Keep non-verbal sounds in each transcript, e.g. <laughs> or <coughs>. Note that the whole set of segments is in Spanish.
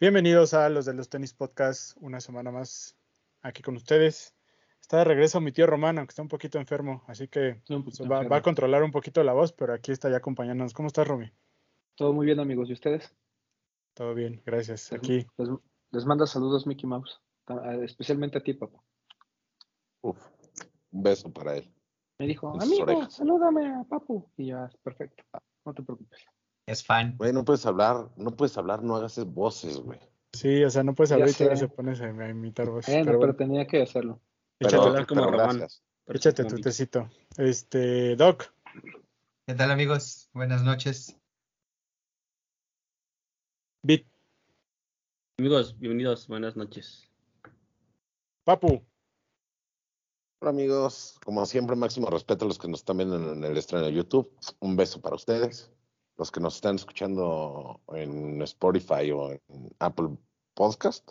Bienvenidos a los de los tenis podcast, una semana más aquí con ustedes. Está de regreso mi tío Romano, que está un poquito enfermo, así que va, va, a controlar un poquito la voz, pero aquí está ya acompañándonos. ¿Cómo estás, Romy? Todo muy bien, amigos. ¿Y ustedes? Todo bien, gracias. Aquí. Les, les manda saludos Mickey Mouse, especialmente a ti, papá. Uf, un beso para él. Me dijo, amigo, salúdame a Papu. Y ya, perfecto. No te preocupes. Es fan. Güey, no puedes hablar, no puedes hablar, no hagas voces, güey. Sí, o sea, no puedes hablar y todavía se pones a, imitar voces. Pero, pero, tenía que hacerlo. Échate, pero, como gracias. Échate tu tecito. Este, Doc. ¿Qué tal, amigos? Buenas noches. Bit. Amigos, bienvenidos, buenas noches. Papu. Hola amigos, como siempre, máximo respeto a los que nos están viendo en el estreno de YouTube. Un beso para ustedes. Los que nos están escuchando en Spotify o en Apple Podcast,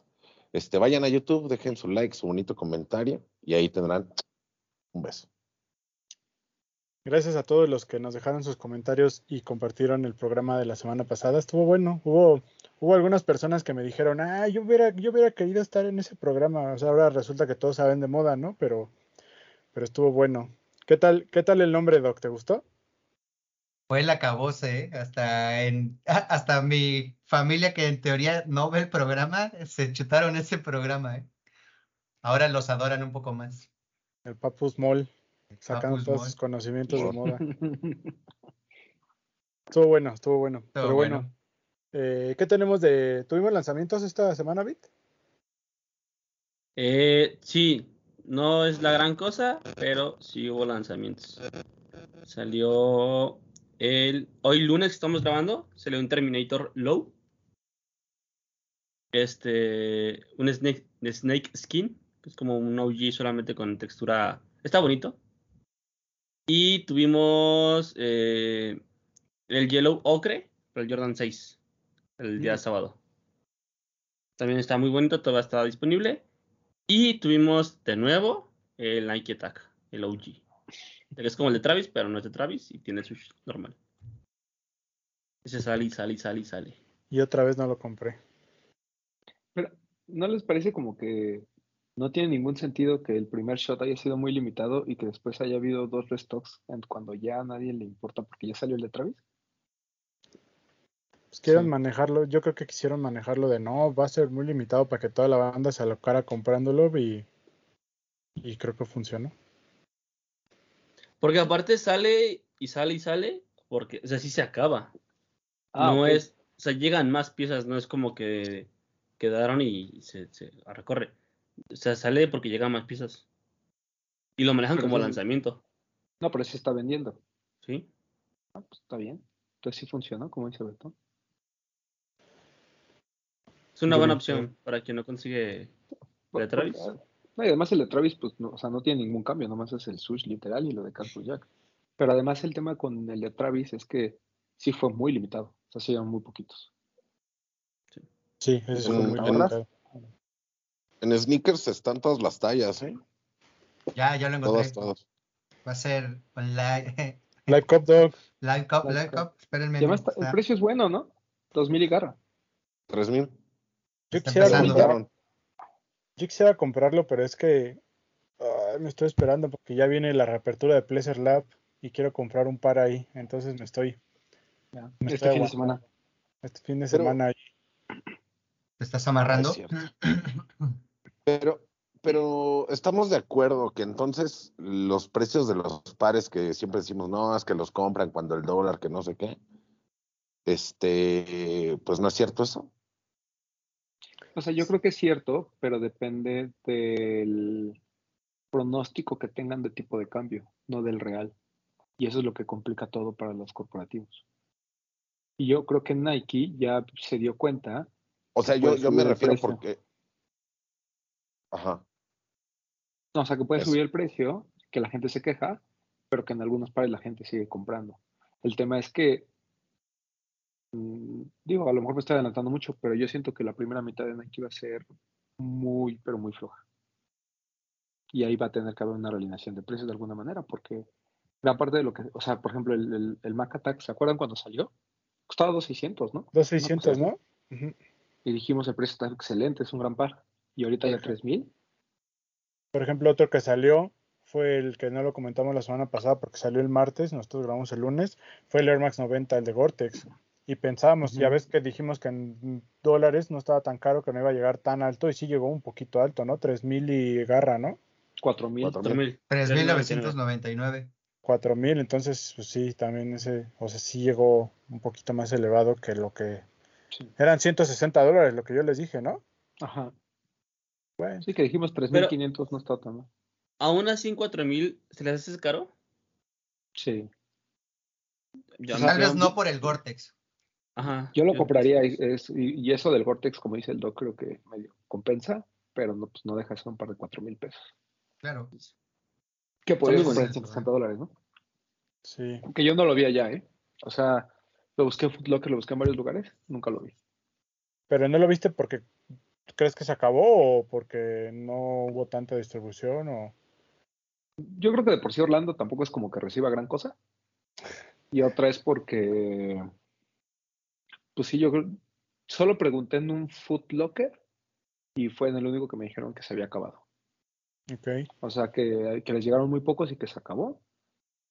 este, vayan a YouTube, dejen su like, su bonito comentario y ahí tendrán un beso. Gracias a todos los que nos dejaron sus comentarios y compartieron el programa de la semana pasada. Estuvo bueno. Hubo, hubo algunas personas que me dijeron, ah, yo hubiera, yo hubiera querido estar en ese programa. O sea, ahora resulta que todos saben de moda, ¿no? Pero pero estuvo bueno. ¿Qué tal, qué tal el nombre, Doc? ¿Te gustó? Fue el acabose, ¿eh? Hasta, en, hasta mi familia que en teoría no ve el programa, se chutaron ese programa, ¿eh? Ahora los adoran un poco más. El Papus Mall, sacando todos sus conocimientos de moda. <laughs> estuvo bueno, estuvo bueno. pero bueno, Eh, ¿qué tenemos de... ¿Tuvimos lanzamientos esta semana, Bit? Eh, sí, no es la gran cosa, pero sí hubo lanzamientos. Salió el hoy lunes estamos grabando, salió un Terminator Low. Este, un Snake, snake Skin, que es como un OG solamente con textura. Está bonito. Y tuvimos eh, el Yellow Ocre, el Jordan 6, el día mm. sábado. También está muy bonito, todo está disponible. Y tuvimos de nuevo el Nike Attack, el OG. Es como el de Travis, pero no es de Travis y tiene su normal. Ese sale y sale y sale y sale. Y otra vez no lo compré. Pero, ¿no les parece como que no tiene ningún sentido que el primer shot haya sido muy limitado y que después haya habido dos restocks cuando ya a nadie le importa porque ya salió el de Travis? Pues quieren manejarlo, yo creo que quisieron manejarlo de no, va a ser muy limitado para que toda la banda se alocara comprándolo y, y creo que funcionó. Porque aparte sale y sale y sale, porque, o sea, sí se acaba. Ah, no es, o sea, llegan más piezas, no es como que quedaron y se, se recorre. O sea, sale porque llegan más piezas. Y lo manejan como lanzamiento. No, pero sí está vendiendo. Sí. Ah, pues está bien. Entonces sí funciona, como dice Beto. Es una buena opción para quien no consigue de Travis. No, y además el de Travis, pues, no, o sea, no tiene ningún cambio, nomás es el switch literal y lo de Carlos Jack. Pero además el tema con el de Travis es que sí fue muy limitado, o sea, sí muy poquitos. Sí, sí eso fue muy limitado. En sneakers están todas las tallas, ¿eh? Ya, ya lo encontré. Todas, todas. Va a ser live, <laughs> live Cup Dog. Live Cup, Live Cup, espérenme. además, el precio es bueno, ¿no? Dos mil y garra. Tres mil. Yo quisiera, comprarlo, pero es que me estoy esperando porque ya viene la reapertura de Pleasure Lab y quiero comprar un par ahí. Entonces me estoy. este fin de semana. Este fin de semana ahí. ¿Te estás amarrando? pero, pero estamos de acuerdo que entonces los precios de los pares que siempre decimos, no, es que los compran cuando el dólar, que no sé qué. Este, pues no es cierto eso. O sea, yo creo que es cierto, pero depende del pronóstico que tengan de tipo de cambio, no del real. Y eso es lo que complica todo para los corporativos. Y yo creo que Nike ya se dio cuenta. O sea, yo, yo me refiero porque. Ajá. No, o sea, que puede subir el precio, que la gente se queja, pero que en algunos pares la gente sigue comprando. El tema es que digo, a lo mejor me estoy adelantando mucho, pero yo siento que la primera mitad de Nike va a ser muy, pero muy floja. Y ahí va a tener que haber una realineación de precios de alguna manera, porque gran parte de lo que, o sea, por ejemplo, el, el, Mac Attack, ¿se acuerdan cuando salió? Costaba 2.600, ¿no? 2.600, ¿no? y dijimos el precio está excelente, es un gran par. Y ahorita ya 3000. Por ejemplo, otro que salió fue el que no lo comentamos la semana pasada porque salió el martes, nosotros grabamos el lunes, fue el Air Max 90, el de Gore-Tex. Y pensábamos, ya ves que dijimos que en dólares no estaba tan caro, que no iba a llegar tan alto, y sí llegó un poquito alto, ¿no? 3000 y garra, ¿no? 4000. 4000. 3.999. 4000, entonces, pues sí, también ese, o sea, sí llegó un poquito más elevado que lo que. Sí. Eran 160 dólares, lo que yo les dije, ¿no? Ajá. Bueno, Sí, que dijimos 3500 no está tan mal. Aún así en 4000, ¿se les hace caro? Sí. Tal vez no por el Gore-Tex. Ajá. Yo lo compraría y, es- y, y eso del Gore-Tex, como dice el Doc, creo que medio compensa, pero no, pues no deja de ser un par de 4000 pesos. Claro. Que podrías muy comprar en bonitos, 160 dólares, ¿no? sí. Que yo no lo vi allá, ¿eh? O sea, lo busqué en Foot Locker, lo busqué en varios lugares, nunca lo vi. Pero no lo viste porque crees que se acabó o porque no hubo tanta distribución o. Yo creo que de por sí Orlando tampoco es como que reciba gran cosa. Y otra es porque, pues sí, yo creo, solo pregunté en un Foot Locker y fue en el único que me dijeron que se había acabado. Ok. O sea, que, que les llegaron muy pocos y que se acabó,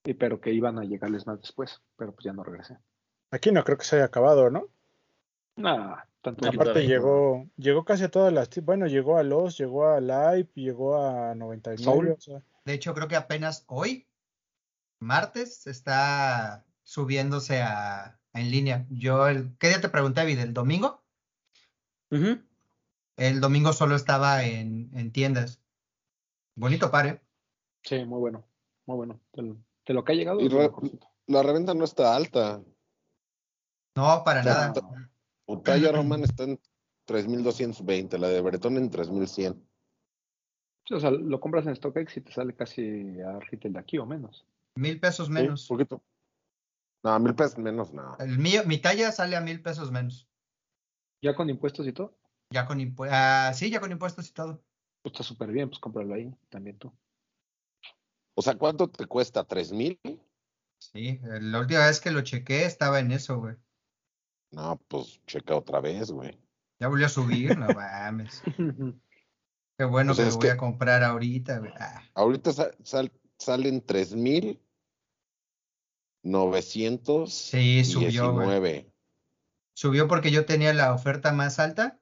y, pero que iban a llegarles más después, pero pues ya no regresé. Aquí no creo que se haya acabado, ¿no? Nah, tanto Aparte llegó, llegó casi a todas las, bueno, llegó a los, llegó a Live, llegó a 99, Soul. o sea, De hecho, creo que apenas hoy, martes, está subiéndose a en línea. Yo, el, ¿qué día te pregunté, Vid? ¿El domingo? El domingo solo estaba en, en tiendas. Bonito par, ¿eh? Sí, muy bueno, muy bueno. De lo, de lo que ha llegado, Y re-. La reventa no está alta. No, para Ya, nada. ta- Utaya Roman está en 3220, la de Bretón en 3100. Sí, o sea, lo compras en StockX y te sale casi a retail de aquí o menos. Mil pesos menos. Sí, poquito. No, mil pesos menos, no. El mío, mi talla sale a mil pesos menos. Ya con impuestos y todo, Ya con impuestos. sí, ya con impuestos y todo. pues está súper bien, pues cómpralo ahí también tú. O sea, ¿cuánto te cuesta? ¿Tres mil? Sí, la última vez que lo chequé estaba en eso, güey. No, pues checa otra vez, güey. Ya volvió a subir, no mames. <laughs> Qué bueno Pues que lo voy que- a comprar ahorita, güey. Ah, Ahorita sa- sal- salen tres mil novecientos Sí, subió, güey. Subió porque yo tenía la oferta más alta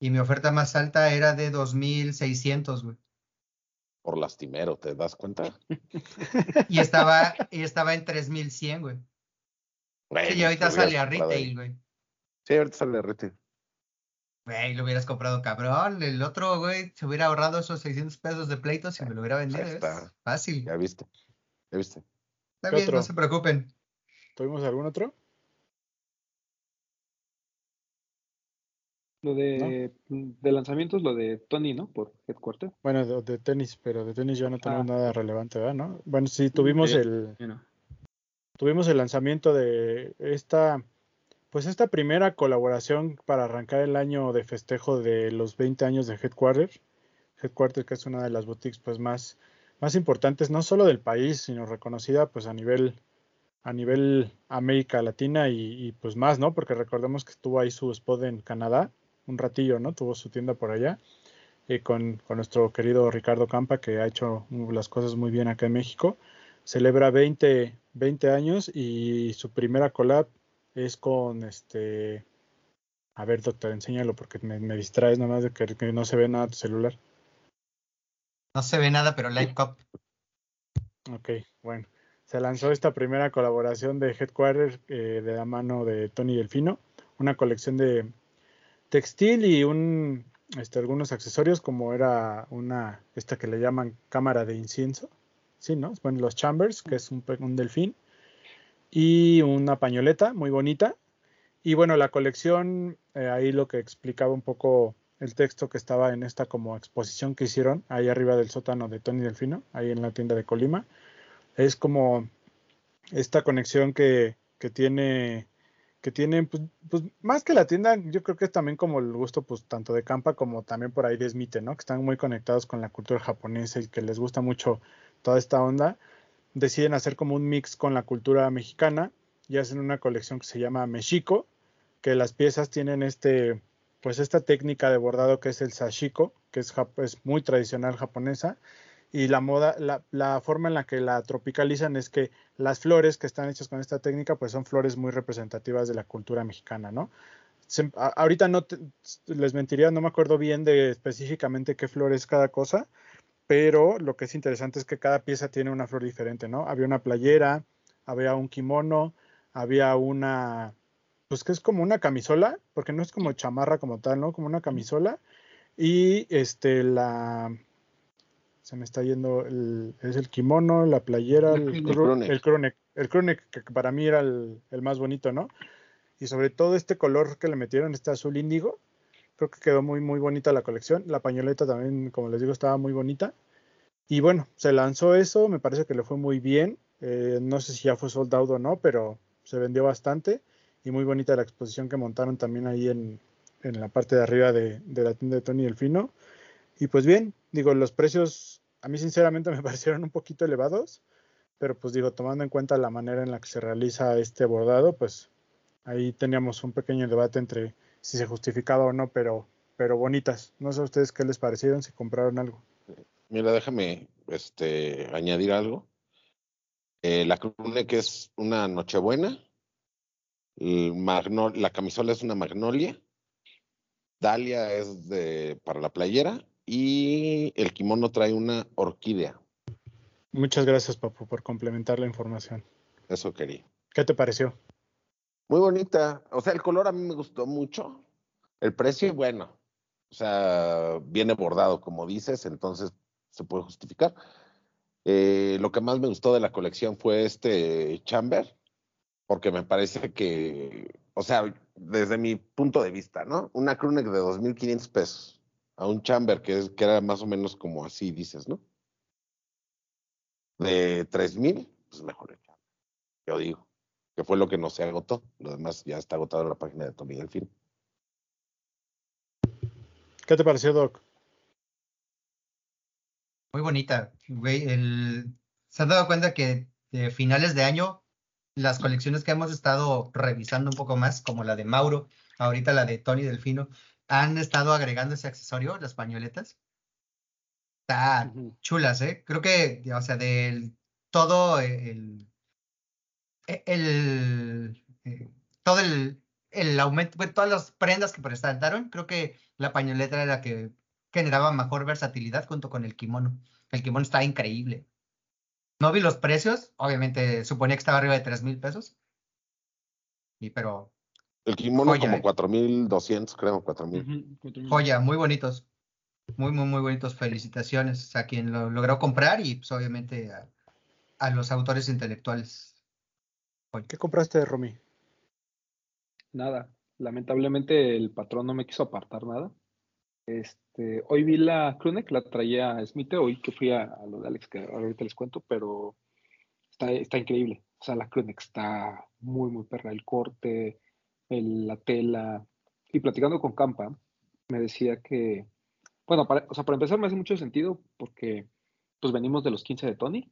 y mi oferta más alta era de 2600, güey. Por lastimero, ¿te das cuenta? <laughs> Y estaba, y estaba en 3100, güey. Y ahorita sale a retail, güey. Sí, ahorita sale a retail. Güey, lo hubieras comprado, cabrón. El otro, güey, se hubiera ahorrado esos 600 pesos de pleitos y me lo hubiera vendido. Fácil. Ya viste. Ya viste. Está ¿Qué bien, otro? no se preocupen. ¿Tuvimos algún otro? Lo de, de lanzamientos, lo de Tony, ¿no? Por Headquarter. Bueno, de, de tenis, pero de tenis ya no tenemos Ah. nada relevante, ¿verdad? ¿No? Bueno, sí, tuvimos Sí. el, Bueno, tuvimos el lanzamiento de esta, pues esta primera colaboración para arrancar el año de festejo de los 20 años de Headquarter. Headquarter, que es una de las boutiques pues más, más importantes, no solo del país, sino reconocida pues a nivel, a nivel América Latina y, y, pues más, ¿no? Porque recordemos que tuvo ahí su spot en Canadá, un ratillo, ¿no? Tuvo su tienda por allá. eh, con, con nuestro querido Ricardo Campa, que ha hecho las cosas muy bien acá en México. Celebra 20, 20 años y su primera collab es con este. A ver, doctor, enséñalo porque me, me distraes nomás de que, que no se ve nada tu celular. No se ve nada, pero Light Cup. Ok, bueno. Se lanzó esta primera colaboración de Headquarter eh, de la mano de Tony Delfino, una colección de textil y un, este, algunos accesorios como era una, esta que le llaman cámara de incienso, sí, ¿no? Bueno, los chambers, que es un delfín, y una pañoleta muy bonita. Y bueno, la colección, eh, ahí lo que explicaba un poco el texto que estaba en esta como exposición que hicieron ahí arriba del sótano de Tony Delfino, ahí en la tienda de Colima, es como esta conexión que, que tiene que tiene pues, pues, más que la tienda yo creo que es también como el gusto pues tanto de Campa como también por ahí de Smite, ¿no? que están muy conectados con la cultura japonesa y que les gusta mucho toda esta onda deciden hacer como un mix con la cultura mexicana y hacen una colección que se llama Mexico que las piezas tienen este pues esta técnica de bordado que es el sashiko, que es, muy tradicional japonesa, y la moda, la, forma en la que la tropicalizan es que las flores que están hechas con esta técnica, pues son flores muy representativas de la cultura mexicana, ¿no? ahorita no les mentiría, no me acuerdo bien de específicamente qué flor es cada cosa, pero lo que es interesante es que cada pieza tiene una flor diferente, ¿no? Había una playera, había un kimono, había una, pues que es como una camisola, porque no es como chamarra como tal, ¿no? Como una camisola. Y este, la, se me está yendo, el, es el kimono, la playera, el, el, el que para mí era el, el más bonito, ¿no? y sobre todo este color que le metieron, este azul índigo, creo que quedó muy, muy bonita la colección. La pañoleta también, como les digo, estaba muy bonita. Y bueno, se lanzó eso, me parece que le fue muy bien. Eh, no sé si ya fue soldado o no, pero se vendió bastante. Y muy bonita la exposición que montaron también ahí en, en la parte de arriba de, de, la tienda de Tony Delfino. Y pues bien, digo, los precios a mí sinceramente <laughs> me parecieron un poquito elevados, pero pues digo, tomando en cuenta la manera en la que se realiza este bordado, pues ahí teníamos un pequeño debate entre si se justificaba o no, pero, pero bonitas. No sé a ustedes qué les parecieron, si compraron algo. Mira, déjame este, añadir algo. Eh, la crune que es una nochebuena. La camisola es una magnolia. Dalia es de, para la playera. Y el kimono trae una orquídea. Muchas gracias, Papu, por complementar la información. Eso quería. ¿Qué te pareció? Muy bonita. O sea, el color a mí me gustó mucho. El precio, bueno. O sea, viene bordado, como dices, entonces se puede justificar. Eh, lo que más me gustó de la colección fue este chamber, porque me parece que, o sea, desde mi punto de vista, ¿no? Una crewneck de 2.500 pesos a un chamber que, es, que era más o menos como así, dices, ¿no? De 3.000, pues mejor el chamber, yo digo que fue lo que no se agotó. Lo demás ya está agotado en la página de Tommy Delfín. ¿Qué te pareció, Doc? Muy bonita. Güey, el... ¿Se han dado cuenta que de finales de año las colecciones que hemos estado revisando un poco más, como la de Mauro, ahorita la de Tony Delfino, han estado agregando ese accesorio, las pañoletas? Está chulas, ¿eh? Creo que, o sea, del todo el, e, el, eh, todo el, el aumento, todas las prendas que presentaron, creo que la pañoleta era la que generaba mejor versatilidad junto con el kimono. El kimono está increíble. No vi los precios, obviamente suponía que estaba arriba de 3 mil pesos. Y pero. El kimono como 4.200, ¿eh? creo, 4.000. Joya, muy bonitos. Muy, muy, muy bonitos. Felicitaciones a quien lo logró comprar y pues obviamente a, a los autores intelectuales. ¿Qué compraste, Romy? Nada. Lamentablemente el patrón no me quiso apartar nada. Este, hoy vi la que la traía Smith, hoy que fui a, lo de Alex, que ahorita les cuento, pero está, está increíble. O sea, la Clunek está muy, muy perra. El corte, la tela. Y platicando con Campa, me decía que, bueno, para, o sea, para empezar me hace mucho sentido porque pues venimos de los 15 de Tony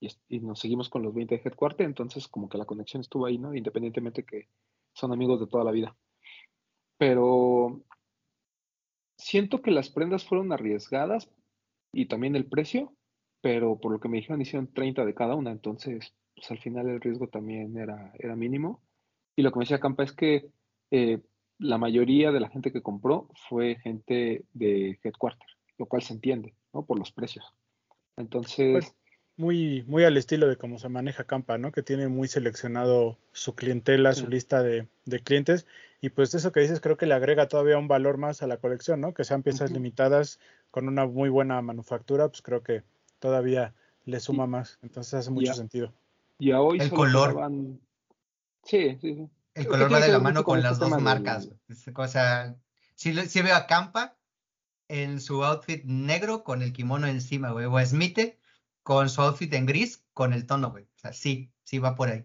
y, nos seguimos con los 20 de Headquarter, entonces como que la conexión estuvo ahí, ¿no? Independientemente que son amigos de toda la vida. Pero siento que las prendas fueron arriesgadas y también el precio, pero por lo que me dijeron hicieron 30 de cada una, entonces pues al final el riesgo también era, era mínimo. Y lo que me decía Campa es que eh, la mayoría de la gente que compró fue gente de Headquarter, lo cual se entiende, ¿no? Por los precios. Entonces, pues, muy, muy al estilo de cómo se maneja Campa, ¿no? Que tiene muy seleccionado su clientela, su lista de, clientes. Y pues eso que dices creo que le agrega todavía un valor más a la colección, ¿no? Que sean piezas limitadas con una muy buena manufactura, pues creo que todavía le suma más. Entonces hace mucho sentido. Y a hoy el color. Sí, sí, sí. El color va de la mano con, las dos marcas. O sea, si, si veo a Campa en su outfit negro con el kimono encima, güey, o a Smith con su outfit en gris, con el tono, güey. O sea, sí, sí va por ahí.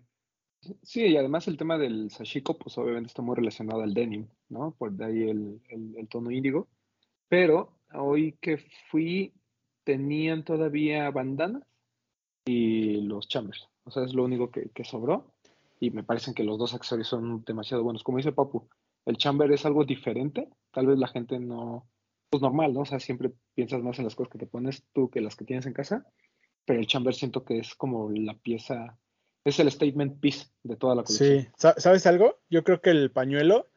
Sí, y además el tema del sashiko, pues obviamente está muy relacionado al denim, ¿no? Por de ahí el, el, tono índigo. Pero hoy que fui, tenían todavía bandanas y los chambers. O sea, es lo único que, que sobró. Y me parecen que los dos accesorios son demasiado buenos. Como dice Papu, el chamber es algo diferente. Tal vez la gente no, pues normal, ¿no? O sea, siempre piensas más en las cosas que te pones tú que las que tienes en casa, pero el chamber siento que es como la pieza, es el statement piece de toda la colección. Sí, ¿sabes algo? Yo creo que el pañuelo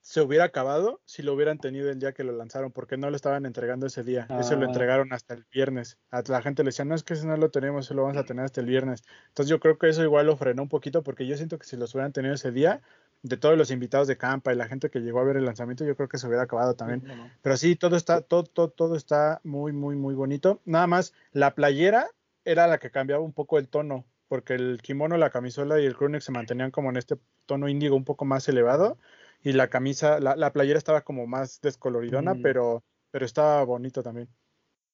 se hubiera acabado si lo hubieran tenido el día que lo lanzaron, porque no lo estaban entregando ese día. Eso lo Ah. entregaron hasta el viernes. A la gente le decía, no es que ese no lo tenemos, eso lo vamos a tener hasta el viernes. Entonces yo creo que eso igual lo frenó un poquito, porque yo siento que si los hubieran tenido ese día, de todos los invitados de Campa y la gente que llegó a ver el lanzamiento, yo creo que se hubiera acabado también. No, no. Pero sí, todo está, todo, todo, todo está muy, muy, muy bonito. Nada más, la playera era la que cambiaba un poco el tono, porque el kimono, la camisola y el crewneck se mantenían como en este tono índigo un poco más elevado, y la camisa, la, la playera estaba como más descoloridona, Mm. pero, pero estaba bonito también.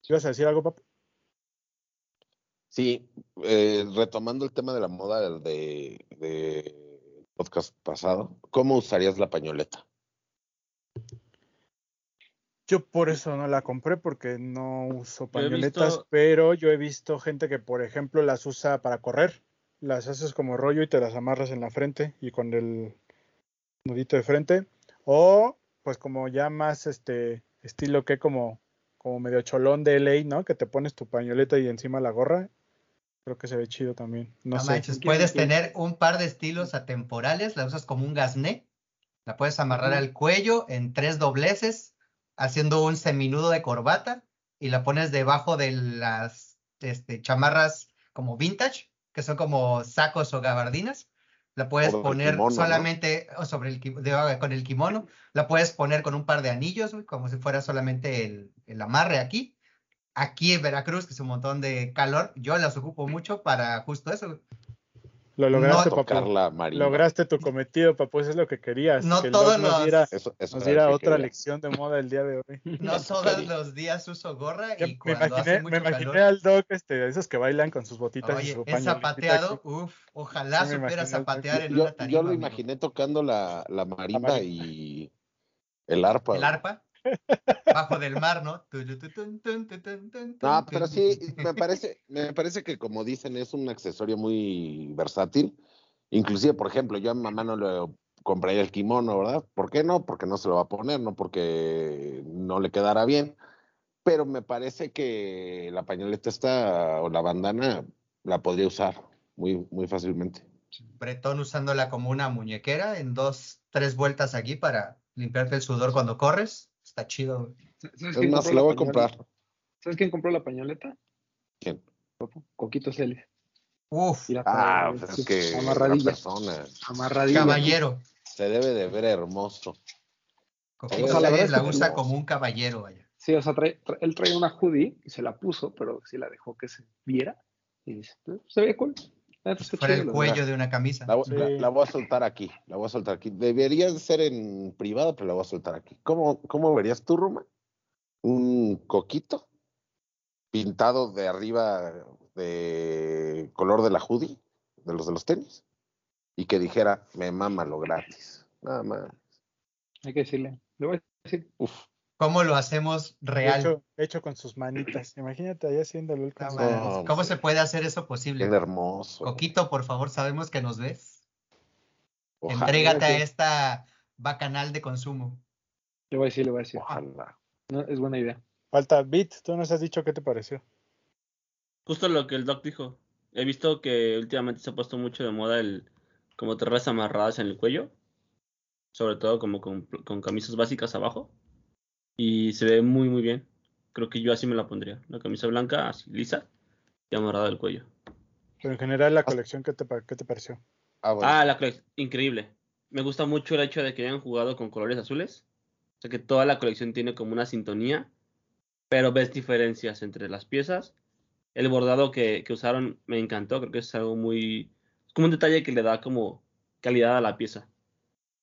¿Ibas a decir algo, papu? Sí, eh, retomando el tema de la moda del de, de podcast pasado, ¿cómo usarías la pañoleta? Yo por eso no la compré porque no uso pañoletas, visto- pero yo he visto gente que, por ejemplo, las usa para correr. Las haces como rollo y te las amarras en la frente y con el nudito de frente. O pues como ya más este estilo que como, como medio cholón de LA, ¿no? Que te pones tu pañoleta y encima la gorra. Creo que se ve chido también. No, No sé. manches, ¿Quién- puedes tener un par de estilos atemporales, la usas como un gasné, la puedes amarrar al cuello en tres dobleces, haciendo un seminudo de corbata, y la pones debajo de las este, chamarras como vintage, que son como sacos o gabardinas. La puedes poner kimono, ¿no? solamente o sobre el, de- con el kimono, la puedes poner con un par de anillos, como si fuera solamente el, el amarre aquí. Aquí en Veracruz, que es un montón de calor, yo las ocupo mucho para justo eso. Lo lograste, no- marimba. Lograste tu cometido, papu. Eso es lo que querías. No que el todos Doc nos los- diera, Eso, eso nos era diera lo que otra quería. lección de moda el día de hoy. <laughs> No todos los días uso gorra y me cuando imaginé, hace me mucho imaginé calor. al Doc, este, de esos que bailan con sus botitas y Oye, su es pañolitita zapateado, uff, ojalá Sí me supiera zapatear en Yo, una yo tarima. lo amigo. imaginé tocando la, la marimba y el arpa. El arpa, bajo del mar, ¿no? No, pero sí, me parece, me parece que como dicen, es un accesorio muy versátil. Inclusive, por ejemplo, yo a mi mamá no le compraría el kimono, ¿verdad? ¿Por qué no? Porque no se lo va a poner, no porque no le quedará bien. Pero me parece que la pañoleta esta o la bandana la podría usar muy, muy fácilmente. Bretón usándola como una muñequera en dos, tres vueltas aquí para limpiarte el sudor cuando corres. Está chido. güey. ¿Sabes Es quién más, compró la voy a pañoleta? comprar. ¿Sabes quién compró la pañoleta? ¿Quién? Coquito Celis. Uf, Ah, trae pues es que la amarradilla. persona Amarradilla. caballero. se debe de ver hermoso. Coquito la Celis la que usa como un caballero, vaya. Sí, o sea, trae- tra- él trae una hoodie y se la puso, pero sí la dejó que se viera. Y dice, "Eh, se ve cool. La neta está Fuera el cuello de una camisa. La, vo- Sí. la- la voy a soltar aquí, la voy a soltar aquí. Debería de ser en privado, pero la voy a soltar aquí. ¿Cómo, cómo verías tú, Roma? Un coquito pintado de arriba de color de la hoodie, de los de los tenis, y que dijera, me mama lo gratis. Nada más. Hay que decirle. Le voy a decir, Uf, ¿Cómo lo hacemos real? Hecho, hecho con sus manitas. Imagínate ahí haciéndolo. mames, No, ¿Cómo se puede hacer eso posible? bien hermoso. Coquito, por favor, sabemos que nos ves. Ojalá, Entrégate a esta bacanal de consumo. le voy a decir, le voy a decir. Ojalá. No, es buena idea. Falta Beat, tú nos has dicho qué te pareció. Justo lo que el doc dijo. He visto que últimamente se ha puesto mucho de moda el como terras amarradas en el cuello. Sobre todo como con, con camisas básicas abajo. Y se ve muy muy bien. Creo que yo así me la pondría. Una camisa blanca, así lisa, y amarrada al cuello. Pero en general la colección, ¿qué te, qué te pareció? Ah, bueno. Ah, la colección, increíble. Me gusta mucho el hecho de que hayan jugado con colores azules. O sea que toda la colección tiene como una sintonía, pero ves diferencias entre las piezas. El bordado que, que usaron me encantó, creo que es algo muy... Es como un detalle que le da como calidad a la pieza.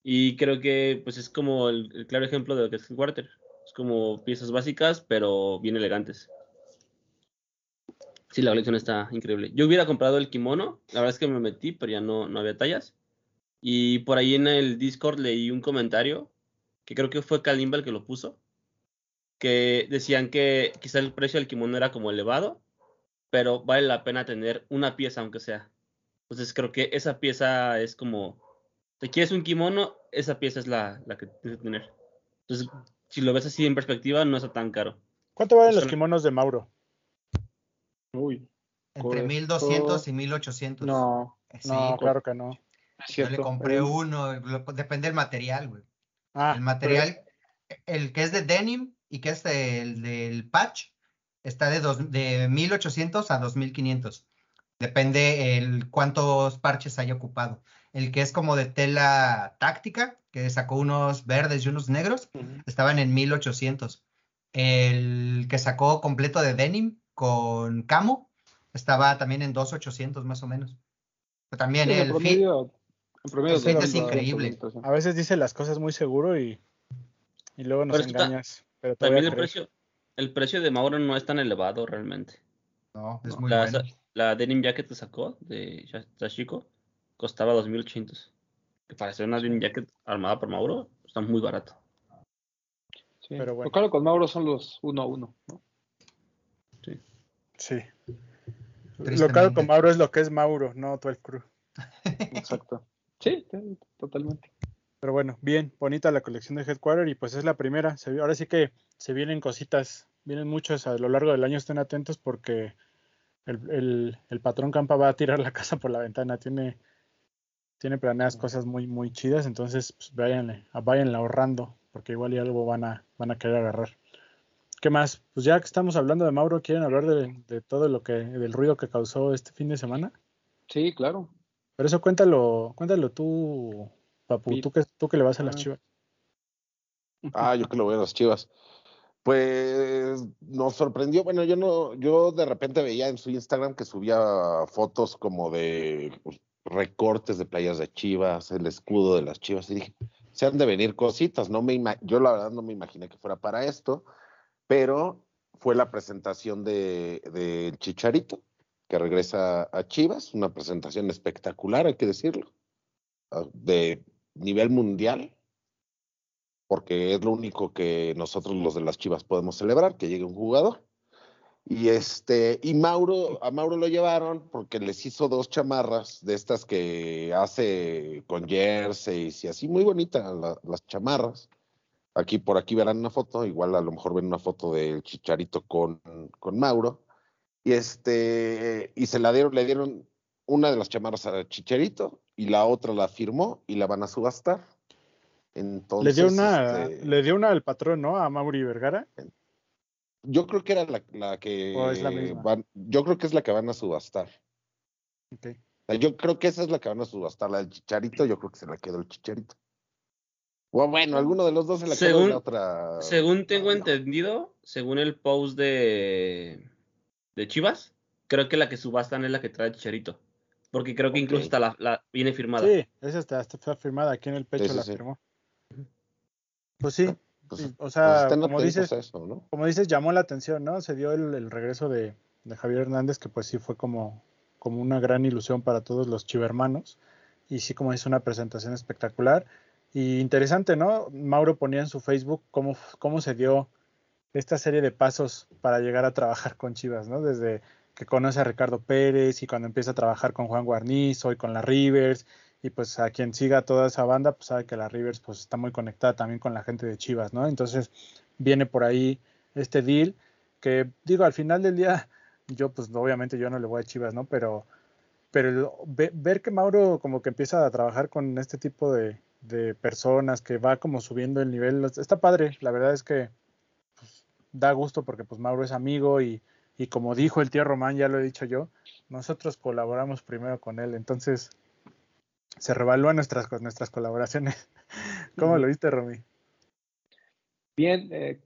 Y creo que pues es como el, el claro ejemplo de lo que es el Quarter. Como piezas básicas, pero bien elegantes. Sí, la colección está increíble. Yo hubiera comprado el kimono, la verdad es que me metí, pero ya no, no había tallas. Y por ahí en el Discord leí un comentario, que creo que fue Kalimba el que lo puso, que decían que quizá el precio del kimono era como elevado, pero vale la pena tener una pieza aunque sea. Entonces creo que esa pieza es como te quieres un kimono, esa pieza es la, la que tienes que tener. Entonces, si lo ves así en perspectiva, no está tan caro. ¿Cuánto valen los kimonos de Mauro? Uy, Entre Correcto. 1200 y 1800. no, Sí, No, claro que no. yo le compré Eh, uno, lo- depende del material, güey. Ah, El material, el que es de denim y que es el del patch, está de, dos, de 1800 a 2500. Depende el cuántos parches haya ocupado. El que es como de tela táctica, que sacó unos verdes y unos negros, estaban en 1800. El que sacó completo de denim con camo estaba también en 2800 más o menos. Pero también Sí, en el fit, promedio, promedio el fit sí, es increíble. a veces dice las cosas muy seguro y, y luego nos Pero está- engañas. Pero También el precio, el precio de Mauro no es tan elevado realmente. no, es No, muy la, bueno. la denim jacket que sacó de Sashiko costaba 2.800. Que para ser una denim jacket armada por Mauro, está muy barato. Sí. Pero bueno. Lo claro con Mauro son los uno a uno. ¿no? Sí. Lo Tristemente. caro con Mauro es lo que es Mauro, no todo el crew. <laughs> Exacto. Sí, sí, totalmente. Pero bueno, bien, bonita la colección de Headquarter y pues es la primera. Se, ahora sí que se vienen cositas, vienen muchos a lo largo del año, estén atentos porque el, el- el patrón Campa va a tirar la <laughs> casa por la ventana, tiene, tiene planeadas cosas muy, muy chidas, entonces pues, váyanle, váyanle ahorrando porque igual y algo van a, van a querer agarrar. ¿Qué más? Pues ya que estamos hablando de Mauro, ¿quieren hablar de, de todo lo que, del ruido que causó este fin de semana? Sí, claro. Pero eso cuéntalo, cuéntalo tú, Papu, Sí. tú que, tú que le vas a las Ah. chivas. Ah, yo que lo veo en las chivas. Pues nos sorprendió, bueno, yo no, yo de repente veía en su Instagram que subía fotos como de pues, recortes de playas de chivas, el escudo de las chivas, y dije, se han de venir cositas, no me yo la verdad no me imaginé que fuera para esto, pero fue la presentación de, de Chicharito, que regresa a Chivas, una presentación espectacular, hay que decirlo, ah, de nivel mundial porque es lo único que nosotros los de las Chivas podemos celebrar, que llegue un jugador. Y este, y Mauro, a Mauro lo llevaron porque les hizo dos chamarras de estas que hace con jerseys y así, muy bonitas la- las chamarras. Aquí por aquí verán una foto, igual a lo mejor ven una foto del Chicharito con, con Mauro. Y este, y se la dieron, le dieron una de las chamarras a Chicharito y la otra la firmó y la van a subastar. Entonces, le dio una, este, le dio una al patrón, ¿no? A Mauri Vergara. Yo creo que era la, la que ¿O es la misma? van, yo creo que es la que van a subastar. Ok. O sea, yo creo que esa es la que van a subastar, la del chicharito, yo creo que se la quedó el chicharito. O bueno, alguno de los dos se la quedó Según- la otra. Según tengo no. entendido, según el post de, de Chivas, creo que la que subastan es la que trae Chicharito. Porque creo que incluso hasta la, la- viene firmada. Sí, esa está, está firmada aquí en el pecho, Sí, sí, la sí. firmó. Pues sí, Pues, sí, o pues sea, estén como dices, a eso, ¿no? como dices, llamó la atención, ¿no? Se dio el, el regreso de, de Javier Hernández, que pues sí fue como, como una gran ilusión para todos los chivermanos. Y sí, como es una presentación espectacular. Y interesante, ¿no? Mauro ponía en su Facebook cómo, cómo se dio esta serie de pasos para llegar a trabajar con Chivas, ¿no? Desde que conoce a Ricardo Pérez y cuando empieza a trabajar con Juan Guarnizo y con la Rivers y pues a quien siga toda esa banda pues sabe que la Rivers pues está muy conectada también con la gente de Chivas, ¿no? Entonces viene por ahí este deal que digo al final del día yo pues obviamente yo no le voy a Chivas, ¿no? Pero pero ve- ver que Mauro como que empieza a trabajar con este tipo de, de personas que va como subiendo el nivel está padre, la verdad es que pues, da gusto porque pues Mauro es amigo y, y como dijo el tío Román, ya lo he dicho yo, nosotros colaboramos primero con él, entonces se revalúan nuestras, nuestras colaboraciones. <laughs> ¿Cómo lo viste, Romy? Bien, eh,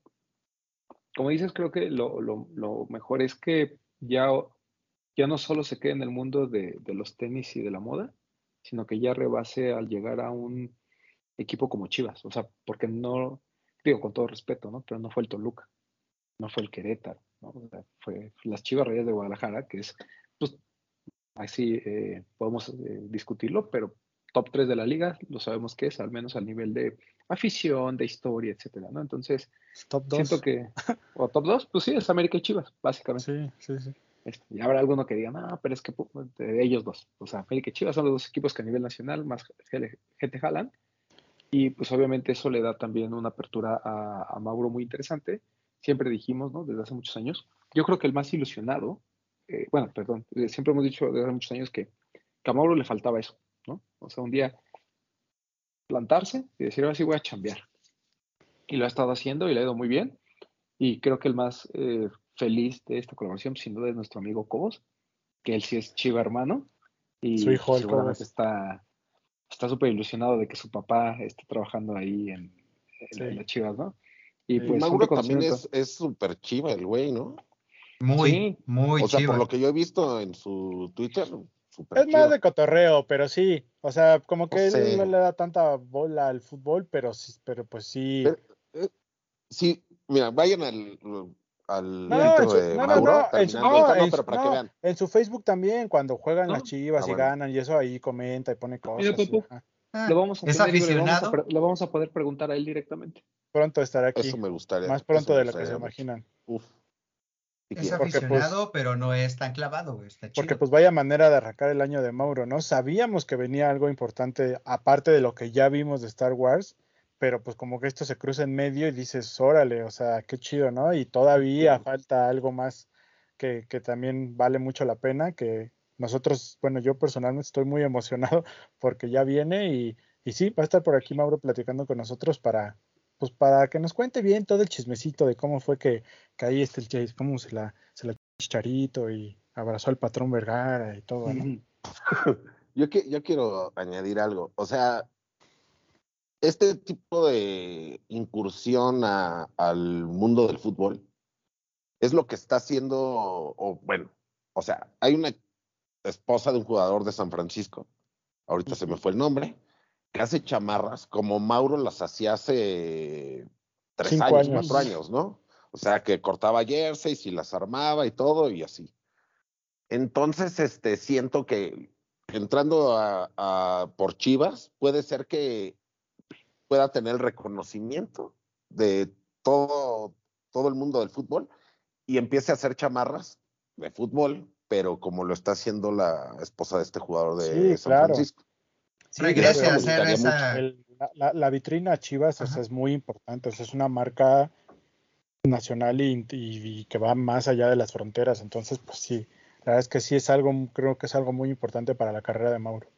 como dices, creo que lo, lo- lo mejor es que ya, ya no solo se quede en el mundo de, de los tenis y de la moda, sino que ya rebase al llegar a un equipo como Chivas. O sea, porque no, digo con todo respeto, ¿no? Pero no fue el Toluca, no fue el Querétaro, ¿no? O sea, fue las Chivas Reyes de Guadalajara, que es, pues, así eh, podemos eh, discutirlo, pero top 3 de la liga, lo sabemos que es, al menos al nivel de afición, de historia, etcétera, ¿no? Entonces, Top 2. siento que, o top 2, pues sí, es América y Chivas, básicamente. Sí, sí, sí. Este, y habrá alguno que diga, no, pero es que de ellos dos. O sea, América y Chivas son los dos equipos que a nivel nacional más gente jalan. Y pues obviamente eso le da también una apertura a, Mauro muy interesante. Siempre dijimos, ¿no? Desde hace muchos años. Yo creo que el más ilusionado, eh, bueno, perdón, eh, siempre hemos dicho desde hace muchos años que, que a Mauro le faltaba eso, ¿no? O sea, un día plantarse y decir, ahora sí voy a chambear. Y lo ha estado haciendo y le ha ido muy bien. Y creo que el más eh, feliz de esta colaboración, sin duda, es nuestro amigo Cobos, que él sí es chiva hermano. Y su hijo, seguramente está está súper ilusionado de que su papá esté trabajando ahí en, las chivas, ¿no? Y pues Mauro también es súper chiva el güey, ¿no? Muy, muy O sea, por lo que yo he visto en su Twitter, es más de cotorreo, pero sí. O sea, como que él no le da tanta bola al fútbol, pero, pero pues sí. Eh, sí, mira, vayan al, al no, en su, de no, Mauro, no, en su, pero para que vean. En su Facebook también, cuando juegan las chivas ah, y ganan, y eso ahí comenta y pone cosas. Ah, lo vamos a ¿Es aficionado? Lo vamos, a, poder preguntar a él directamente. Pronto estará aquí. Eso me gustaría. Más pronto de lo que se imaginan. Uf. Es pues, aficionado, pero no es tan clavado, Está chido. Porque pues vaya manera de arrancar el año de Mauro, ¿no? Sabíamos que venía algo importante, aparte de lo que ya vimos de Star Wars, pero pues como que esto se cruza en medio y dices, órale, o sea, qué chido, ¿no? Y todavía falta algo más que, que también vale mucho la pena, que nosotros, bueno, yo personalmente estoy muy emocionado <laughs> porque ya viene y, y sí, va a estar por aquí Mauro platicando con nosotros para, pues para que nos cuente bien todo el chismecito de cómo fue que, está el Chase, cómo se la, se la chicharito y abrazó al patrón Vergara y todo, ¿no? <laughs> Yo, que, yo quiero añadir algo. O sea, este tipo de incursión al mundo del fútbol es lo que está haciendo, o, bueno, o sea, hay una esposa de un jugador de San Francisco, ahorita se me fue el nombre, que hace chamarras como Mauro las hacía hace tres años, cuatro años, ¿no? O sea, que cortaba jerseys y las armaba y todo y así. Entonces, este, siento que entrando a por Chivas, puede ser que pueda tener el reconocimiento de todo, todo el mundo del fútbol y empiece a hacer chamarras de fútbol, pero como lo está haciendo la esposa de este jugador de San Francisco. Sí, Regrese a hacer esa... la, vitrina Chivas es muy importante, es una marca nacional y, que va más allá de las fronteras, entonces pues sí, la verdad es que sí es algo, creo que es algo muy importante para la carrera de Mauro.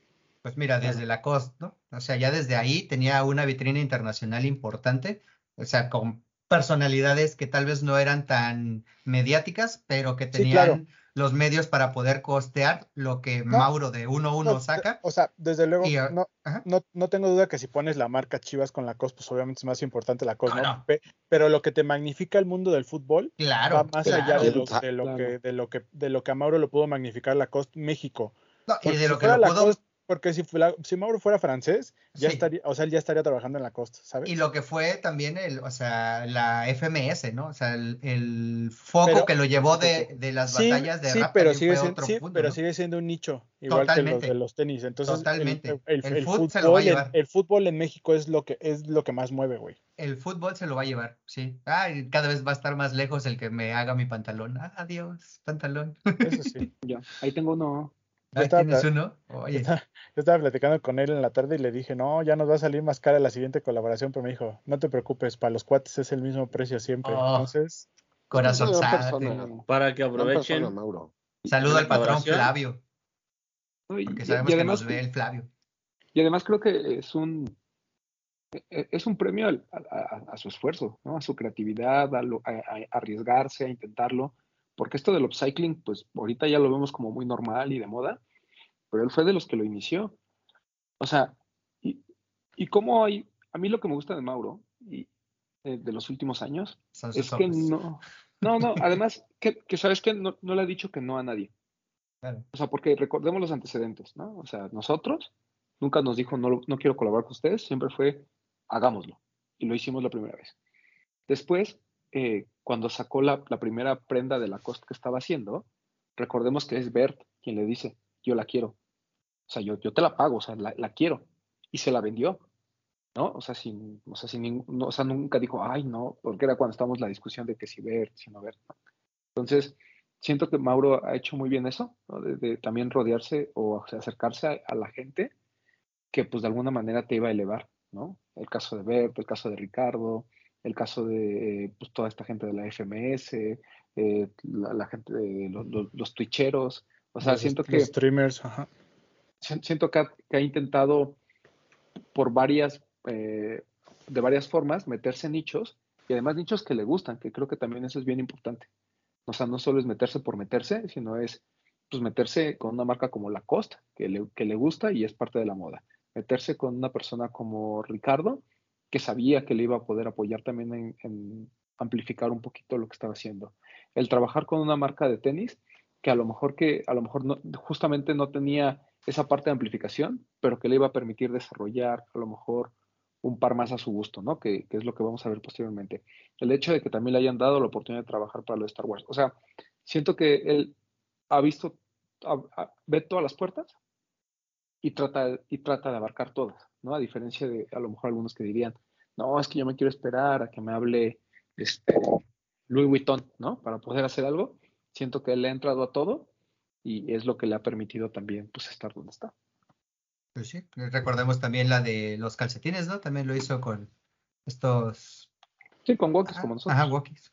Pues mira, desde la costa, ¿no? O sea, ya desde ahí tenía una vitrina internacional importante, o sea, con personalidades que tal vez no eran tan mediáticas, pero que tenían los medios para poder costear lo que Mauro de 1-1 saca. O sea, desde luego, no, no, tengo duda que si pones la marca Chivas con la COS, pues obviamente es más importante la COS, ¿no? Pero lo que te magnifica el mundo del fútbol claro, va más allá de lo, de lo que, de lo que de lo que a Mauro lo pudo magnificar la COS México. No, y de lo que lo pudo... Porque si, si Mauro fuera francés, ya estaría, o sea, él ya estaría trabajando en la costa, ¿sabes? Y lo que fue también el, o sea, la FMS, ¿no? O sea, el, foco que lo llevó de, de las batallas de sí, pero sigue siendo, sí, pero sigue siendo un nicho, igual que los de los tenis. Entonces, Totalmente. El, fútbol, se lo va a llevar. el, fútbol en México es lo que es lo que más mueve, güey. El fútbol se lo va a llevar, sí. Ah, cada vez va a estar más lejos el que me haga mi pantalón. Ah, adiós, pantalón. Eso sí. <laughs> ya, ahí tengo uno. Yo estaba, uno? Oye. yo estaba platicando con él en la tarde y le dije, no, ya nos va a salir más cara la siguiente colaboración, pero me dijo, no te preocupes, para los cuates es el mismo precio siempre. Oh, Entonces, corazón Para que aprovechen. Saludo al patrón Flavio. Porque sabemos que nos ve el Flavio. Y además creo que es un e, e, es un premio a, su esfuerzo, ¿no? a su creatividad, a, a, arriesgarse, a intentarlo porque esto del upcycling, pues ahorita ya lo vemos como muy normal y de moda, pero él fue de los que lo inició. O sea, y, y cómo hay, a mí lo que me gusta de Mauro y eh, de los últimos años es que no, no, no, <laughs> además que, sabes que no, le ha dicho que no a nadie. O sea, porque recordemos los antecedentes, ¿no? O sea, nosotros nunca nos dijo no, no quiero colaborar con ustedes, siempre fue hagámoslo. Y lo hicimos la primera vez. Después eh, cuando sacó la, primera prenda de la costa que estaba haciendo, recordemos que es Bert quien le dice, yo la quiero. O sea, yo, te la pago, o sea, la, quiero. Y se la vendió, ¿no? O sea, sin, o sea, sin o sea, nunca dijo, ay, no, porque era cuando estábamos la discusión de que si Bert, si no Bert. Entonces, siento que Mauro ha hecho muy bien eso, ¿no? de, también rodearse o acercarse a, la gente que pues de alguna manera te iba a elevar, ¿no? El caso de Bert, el caso de Ricardo, el caso de pues, toda esta gente de la FMS, eh, la, gente de los, los, twitcheros, o sea, siento que... streamers, ajá. Siento que ha, intentado por varias, eh, de varias formas meterse en nichos y además nichos que le gustan, que creo que también eso es bien importante. O sea, no solo es meterse por meterse, sino es pues meterse con una marca como Lacoste, que le, que le gusta y es parte de la moda. Meterse con una persona como Ricardo, que sabía que le iba a poder apoyar también en, amplificar un poquito lo que estaba haciendo. El trabajar con una marca de tenis que a lo mejor que a lo mejor no, justamente no tenía esa parte de amplificación, pero que le iba a permitir desarrollar a lo mejor un par más a su gusto, ¿no? Que, es lo que vamos a ver posteriormente. El hecho de que también le hayan dado la oportunidad de trabajar para lo de Star Wars. O sea, siento que él ha visto, ve todas las puertas y trata, y trata de abarcar todas, ¿no? A diferencia de a lo mejor algunos que dirían, no, es que yo me quiero esperar a que me hable este, Louis Vuitton, ¿no? Para poder hacer algo. Siento que él le ha entrado a todo y es lo que le ha permitido también, pues, estar donde está. Pues sí, recordemos también la de los calcetines, ¿no? También lo hizo con estos. Sí, con walkies como nosotros. Ajá, walkies.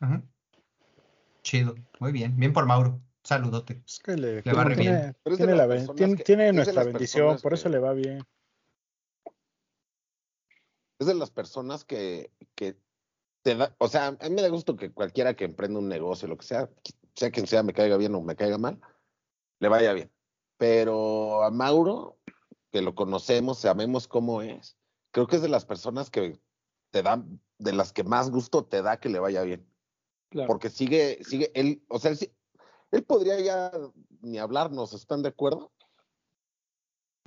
Chido, muy bien. Bien por Mauro. Saludote. Es que le, va bien. Tiene, nuestra bendición, por eso le va bien. Es de las personas que, que te da, o sea, a mí me da gusto que cualquiera que emprenda un negocio, lo que sea, sea quien sea, me caiga bien o me caiga mal, le vaya bien. Pero a Mauro, que lo conocemos, sabemos cómo es, creo que es de las personas que te dan, de las que más gusto te da que le vaya bien. Porque sigue, sigue, él, o sea, él, podría ya ni hablarnos, ¿están de acuerdo?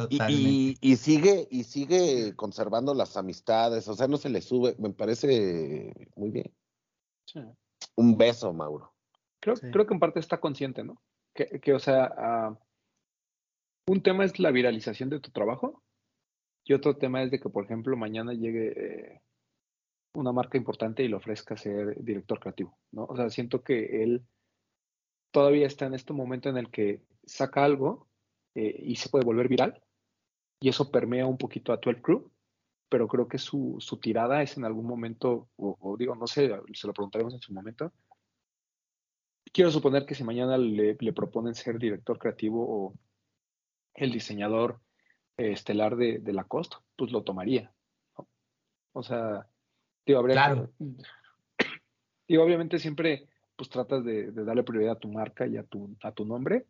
Y, y, sigue, y sigue conservando las amistades, o sea, no se le sube, me parece muy bien. Un beso, Mauro. Creo, creo que en parte está consciente, ¿no? Que, que o sea, uh, un tema es la viralización de tu trabajo y otro tema es de que, por ejemplo, mañana llegue eh, una marca importante y le ofrezca ser director creativo, ¿no? O sea, siento que él todavía está en este momento en el que saca algo eh, y se puede volver viral y eso permea un poquito a 12 Crew, pero creo que su, tirada es en algún momento, o, digo, no sé, se lo preguntaremos en su momento. Quiero suponer que si mañana le, le proponen ser director creativo o el diseñador eh, estelar de, de Lacoste, pues lo tomaría. O sea, digo, habría claro. <coughs> digo, obviamente siempre pues tratas de, darle prioridad a tu marca y a tu, a tu nombre,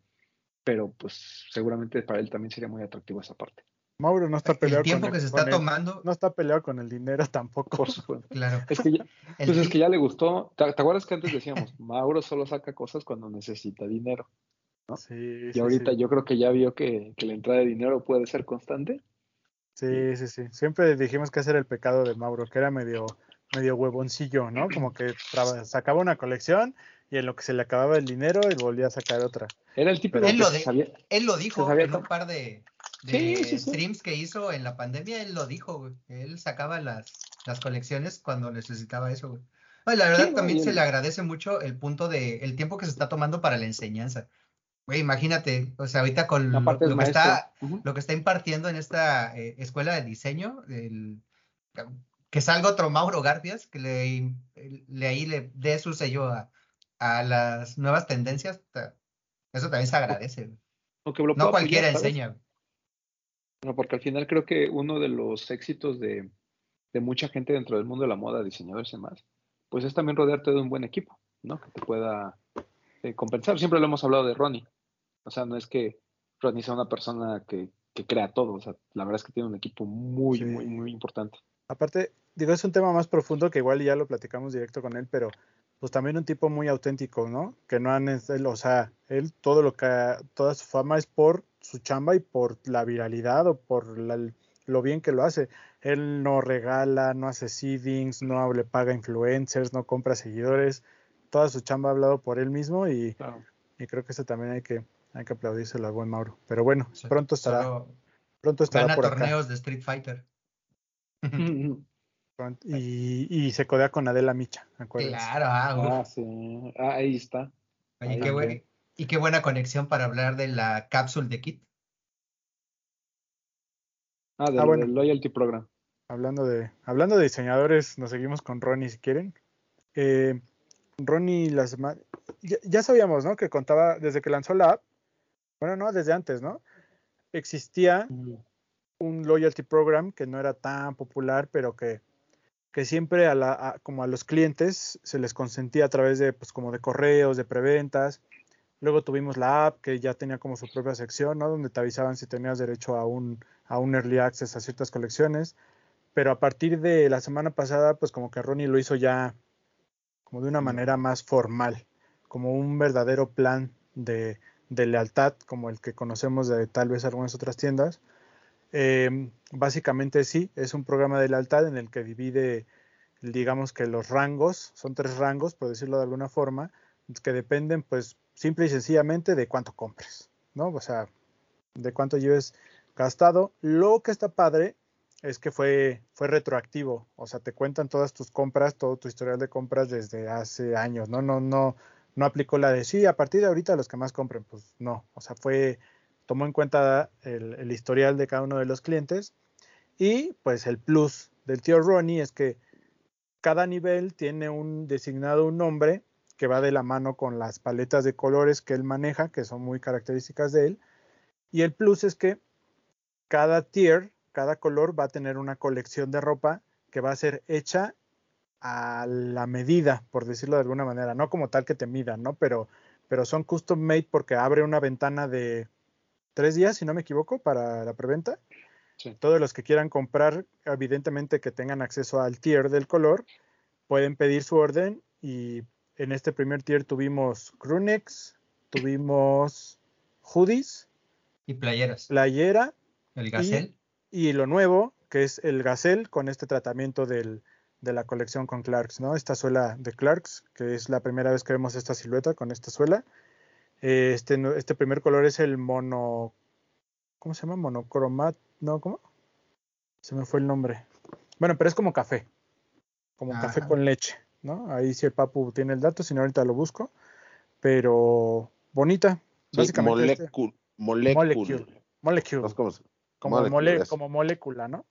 pero pues seguramente para él también sería muy atractivo esa parte. Mauro no está peleado el tiempo que se está tomando. no está peleado con el dinero <laughs> tampoco. Por supuesto. Claro. Es que ya, <laughs> pues es que ya le gustó. ¿Te, acuerdas que antes decíamos, <laughs> Mauro solo saca cosas cuando necesita dinero? y ahorita yo creo que ya vio que, la entrada de dinero puede ser constante. Sí, sí, sí. Siempre dijimos que ese era el pecado de Mauro, que era medio, medio huevoncillo, ¿no? Como que sacaba una colección y en lo que se le acababa el dinero y volvía a sacar otra. Era el tipo de... Él, lo, él lo dijo en un par de, streams que hizo en la pandemia, él lo dijo, Él sacaba las, las colecciones cuando necesitaba eso, güey. la verdad también se le agradece mucho el punto de el tiempo que se está tomando para la enseñanza. Güey, imagínate, o sea, ahorita con lo, que está, lo que está impartiendo en esta eh, escuela de diseño, que salga otro Mauro Garfias, que le, le ahí le dé su sello a, las nuevas tendencias, eso también se agradece. no cualquiera enseña. No, porque al final creo que uno de los éxitos de, mucha gente dentro del mundo de la moda, diseñadores y demás, pues es también rodearte de un buen equipo, ¿no? Que te pueda eh, compensar. Siempre lo hemos hablado de Ronnie. O sea, no es que Rodney sea una persona que, crea todo. O sea, la verdad es que tiene un equipo muy, muy, muy importante. Aparte, digo, es un tema más profundo que igual ya lo platicamos directo con él, pero pues también un tipo muy auténtico, ¿no? Que no han, o sea, él todo lo que, toda su fama es por su chamba y por la viralidad o por lo bien que lo hace. Él no regala, no hace seedings, no le paga influencers, no compra seguidores. Toda su chamba ha hablado por él mismo y, y creo que eso también hay que, hay que aplaudírselo al buen Mauro. Pero bueno, pronto estará. Pronto estará gana torneos de Street Fighter. <laughs> y, y, se codea con Adela Micha, Claro, ah, ah sí. Ah, ahí está. Oye, qué, Y qué buena conexión para hablar de la cápsula de Kit. Ah, del, Ah, bueno. del Loyalty Program. Hablando de, hablando de diseñadores, nos seguimos con Ronnie si quieren. Eh, Ronnie, la sema- ya, ya sabíamos, ¿no? Que contaba desde que lanzó la app, bueno, no, desde antes, ¿no? Existía un loyalty program que no era tan popular, pero que, que siempre a la, a- como a los clientes se les consentía a través de, pues, como de correos, de preventas. Luego tuvimos la app que ya tenía como su propia sección, ¿no? Donde te avisaban si tenías derecho a un, a un early access a ciertas colecciones. Pero a partir de la semana pasada, pues como que Ronnie lo hizo ya como de una manera más formal, como un verdadero plan de, de lealtad, como el que conocemos de tal vez algunas otras tiendas. Eh, básicamente sí, es un programa de lealtad en el que divide, digamos que los rangos, son tres rangos, por decirlo de alguna forma, que dependen pues simple y sencillamente de cuánto compres, ¿no? O sea, de cuánto lleves gastado. Lo que está padre es que fue, fue retroactivo, o sea, te cuentan todas tus compras, todo tu historial de compras desde hace años, ¿no? No, no, no aplicó la de sí, a partir de ahorita los que más compren, pues no, o sea, fue, tomó en cuenta el, el historial de cada uno de los clientes y pues el plus del tío Ronnie es que cada nivel tiene un designado un nombre que va de la mano con las paletas de colores que él maneja, que son muy características de él. Y el plus es que cada tier, cada color va a tener una colección de ropa que va a ser hecha a la medida, por decirlo de alguna manera, no como tal que te midan, ¿no? Pero, pero son custom made porque abre una ventana de tres días, si no me equivoco, para la preventa. Sí. Todos los que quieran comprar, evidentemente que tengan acceso al tier del color, pueden pedir su orden y en este primer tier tuvimos crewnecks, tuvimos hoodies, Y playeras. playera El Gazelle. y lo nuevo, que es el Gazelle con este tratamiento del, de la colección con Clarks, ¿no? Esta suela de Clarks, que es la primera vez que vemos esta silueta con esta suela. Este, este primer color es el mono, ¿cómo se llama? Monocromat, ¿no? ¿Cómo? Se me fue el nombre. Bueno, pero es como café, como café Ajá. con leche, ¿no? Ahí sí el papu tiene el dato, si no ahorita lo busco, pero bonita. Sí, Básicamente este- molecul- molecul- Molecule. no como, molecule, mole- eso. como molécula, ¿no?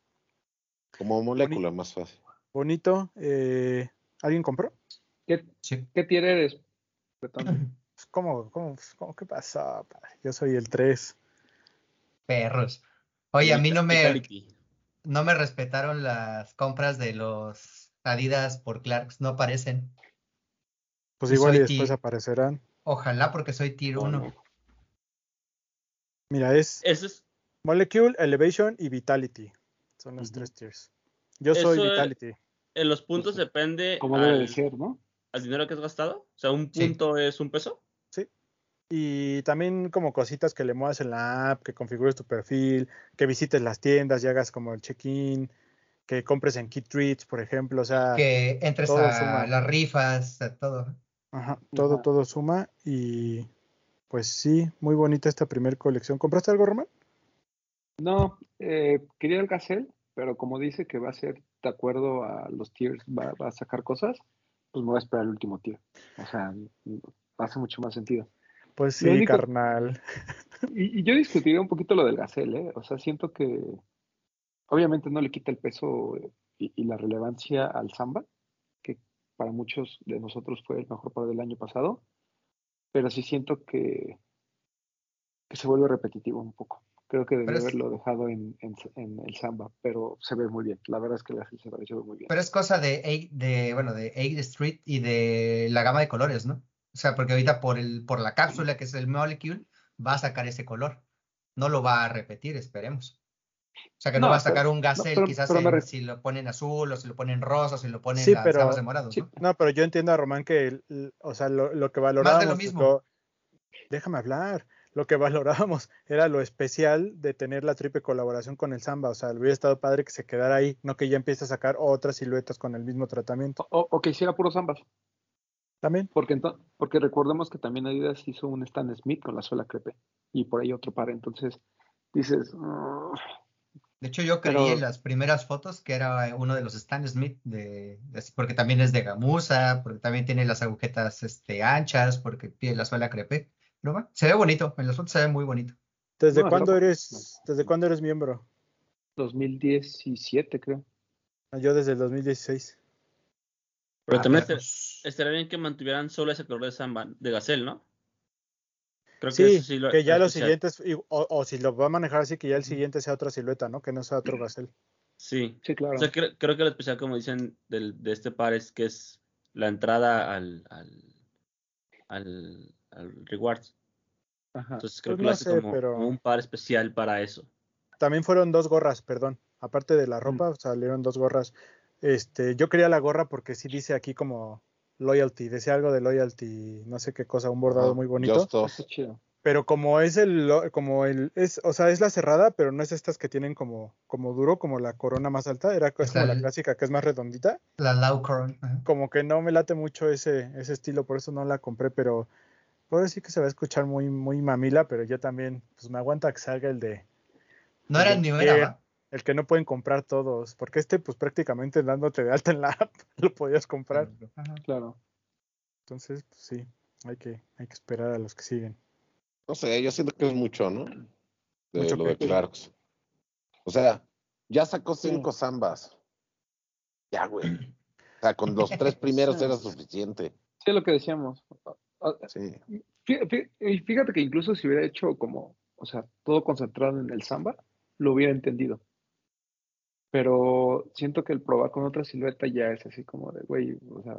como molécula más fácil. Bonito. eh, ¿Alguien compró? ¿Qué, Sí. qué tier eres? Pues, ¿Cómo, cómo, cómo, qué padre? Yo soy el 3. Perros. Oye, a mí no me, no me respetaron las compras de los Adidas por Clarks. No aparecen. Pues igual y después aparecerán. Ojalá porque soy tier No, 1. no. Mira, es Eso es, Molecule, Elevation y Vitality. Son los tres tiers. Yo soy Eso es- Vitality. en los puntos Pues, depende Como debe de al, ser, ¿no? al dinero que has gastado. O sea, un Sí. punto es un peso. Y también como cositas que le muevas en la app, que configures tu perfil, que visites las tiendas y hagas como el check-in, que compres en Kit Treats, por ejemplo. O sea, Que entres todo a suma. las rifas, a todo. ajá, todo, Ajá. todo suma. Y pues sí, muy bonita esta primera colección. ¿Compraste algo, Román? No, eh, quería el Gazelle, pero como dice que va a ser de acuerdo a los tiers, va, va a sacar cosas, pues me voy a esperar el último tier. O sea, hace mucho más sentido. Pues sí, único- carnal. <laughs> Y, y yo discutiría un poquito lo del Gazelle, ¿eh? O sea, siento que obviamente no le quita el peso eh, y, y la relevancia al Samba, que para muchos de nosotros fue el mejor par del año pasado, pero sí siento que, que se vuelve repetitivo un poco. Creo que es- haberlo dejado en, en- en el Samba, pero se ve muy bien. La verdad es que Gazelle se ve, muy bien. Pero es cosa de, eight- de, bueno, de 8 Street y de la gama de colores, ¿no? O sea, porque ahorita por, el, por la cápsula, que es el Molecule, va a sacar ese color. No lo va a repetir, esperemos. O sea, que no, No, va a sacar pero- un Gazelle, pero- quizás pero me en- re- si lo ponen azul, o si lo ponen rosa, o si lo ponen Sí, las pero- de morados, sí, ¿no? No, pero yo entiendo a Román que, el- el- o sea, lo, lo que Más valorábamos. de lo mismo. lo- déjame hablar. Lo que valorábamos era lo especial de tener la triple colaboración con el Samba. O sea, hubiera estado padre que se quedara ahí, no que ya empiece a sacar otras siluetas con el mismo tratamiento. O, o que hiciera puros Zambas, También. porque, porque recordemos que también Adidas hizo un Stan Smith con la suela crepe y por ahí otro par. Entonces dices, "Ah, De hecho, yo creí Pero- en las primeras fotos que era uno de los Stan Smith, de, de- porque también es de gamuza, porque también tiene las agujetas este, anchas, porque tiene la suela crepe. ¿No? Se ve bonito, en las fotos se ve muy bonito. ¿Desde No, cuándo eres, desde cuándo eres miembro? 2017, creo. Yo desde el 2016. Pero Ah, también estaría bien que mantuvieran solo ese color de samba de Gacel, ¿no? Creo Sí, eso lo- que ya los siguientes, o, o si lo va a manejar así, que ya el siguiente sea otra silueta, ¿no? Que no sea otro Gacel. Sí. Sí, claro. O sea, creo, creo que lo especial, como dicen, del, de este par es que es la entrada al, al, al, al Rewards. Ajá. Entonces creo Pues que no lo hace sé, como, pero- como un par especial para eso. También fueron dos gorras, perdón. Aparte de la ropa, salieron dos gorras. Este, yo quería la gorra porque sí dice aquí como loyalty, decía algo de loyalty, no sé qué cosa, un bordado Ah, muy bonito. Chido. Pero como es el, lo- como el, es, o sea, es la cerrada, pero no es estas que tienen como, como duro, como la corona más alta, era es como la clásica que es más redondita. La Lau Coron. Como que no me late mucho ese, ese estilo, por eso no la compré, pero por sí que se va a escuchar muy, muy mamila, pero yo también, pues me aguanta que salga el de, No era el ni era. El que no pueden comprar todos, porque este, pues prácticamente dándote de alta en la <laughs> app, lo podías comprar. Ajá. Claro. Entonces, pues sí, hay que, hay que esperar a los que siguen. No sé, yo siento que es mucho, ¿no? De ¿Mucho lo de Clarks. O sea, ya sacó Sí. cinco zambas. Ya, güey. <clears throat> O sea, con los tres primeros Sí. era suficiente. Sí, es lo que decíamos. Sí. Fíjate que incluso si hubiera hecho como, o sea, todo concentrado en el samba, lo hubiera entendido. Pero siento que el probar con otra silueta ya es así como de, güey, o sea,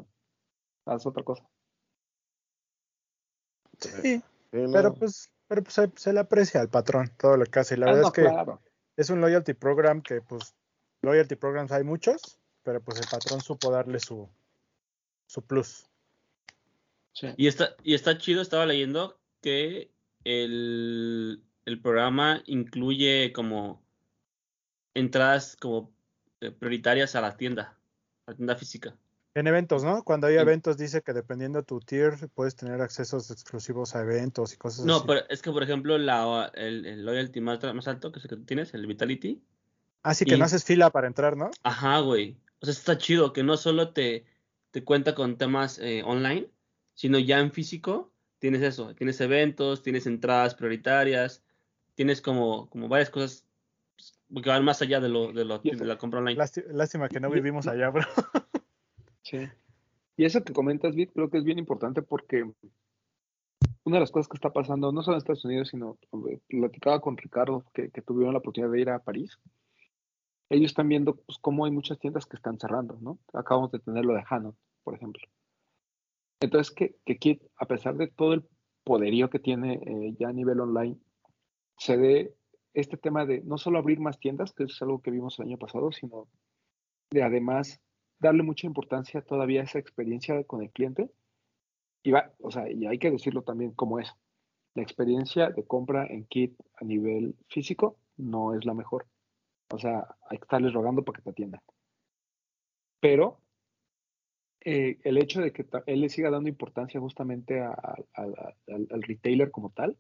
haz otra cosa. Sí, Sí, pero pues, pero pues se, se le aprecia al patrón todo lo que hace. La Ah, verdad no, es que claro. es un loyalty program que pues loyalty programs hay muchos, pero pues el patrón supo darle su su plus. Sí. Y está, y está chido, estaba leyendo que el, el programa incluye como entradas como eh, prioritarias a la tienda, a la tienda física. En eventos, ¿no? Cuando hay Sí. eventos dice que dependiendo de tu tier puedes tener accesos exclusivos a eventos y cosas No, así. pero es que por ejemplo la, el, el loyalty más, más alto que es el que tú tienes, el Vitality, Así que y- no haces fila para entrar, ¿no? Ajá, güey. O sea, está chido que no solo te, te cuenta con temas eh, online, sino ya en físico tienes eso. Tienes eventos, tienes entradas prioritarias, tienes como, como varias cosas pues, que van más allá de, lo, de, lo, la compra online. Lásti- Lástima que no vivimos allá, bro. Sí. Y eso que comentas, Bit, creo que es bien importante porque una de las cosas que está pasando, no solo en Estados Unidos, sino platicaba con Ricardo, que, que tuvieron la oportunidad de ir a París. Ellos están viendo pues, cómo hay muchas tiendas que están cerrando, ¿no? Acabamos de tener lo de Hanon, por ejemplo. Entonces, que, que Kit, a pesar de todo el poderío que tiene eh, ya a nivel online, se dé este tema de no solo abrir más tiendas, que es algo que vimos el año pasado, sino de además darle mucha importancia todavía a esa experiencia con el cliente. Y va, o sea, y hay que decirlo también como es. La experiencia de compra en kit a nivel físico no es la mejor. O sea, hay que estarles rogando para que te atiendan. Pero eh, el hecho de que él le siga dando importancia justamente a- a- al, al retailer como tal,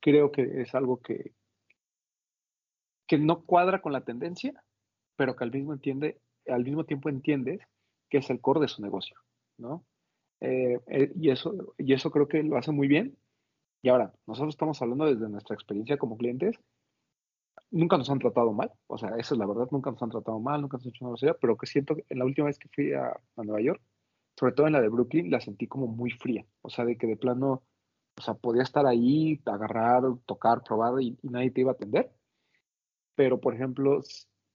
creo que es algo que, que no cuadra con la tendencia, pero que al mismo, tiempo entiendes que es el core de su negocio, ¿no? Eh, eh, y, eso, y eso creo que lo hace muy bien. Y ahora, nosotros estamos hablando desde nuestra experiencia como clientes. Nunca nos han tratado mal, o sea, esa es la verdad, nunca nos han tratado mal, nunca nos han hecho una grosería, pero que siento que en la última vez que fui a, a Nueva York, sobre todo en la de Brooklyn, la sentí como muy fría, o sea, de que de plano, o sea, podía estar ahí, agarrar, tocar, probar y, y nadie te iba a atender. Pero, por ejemplo,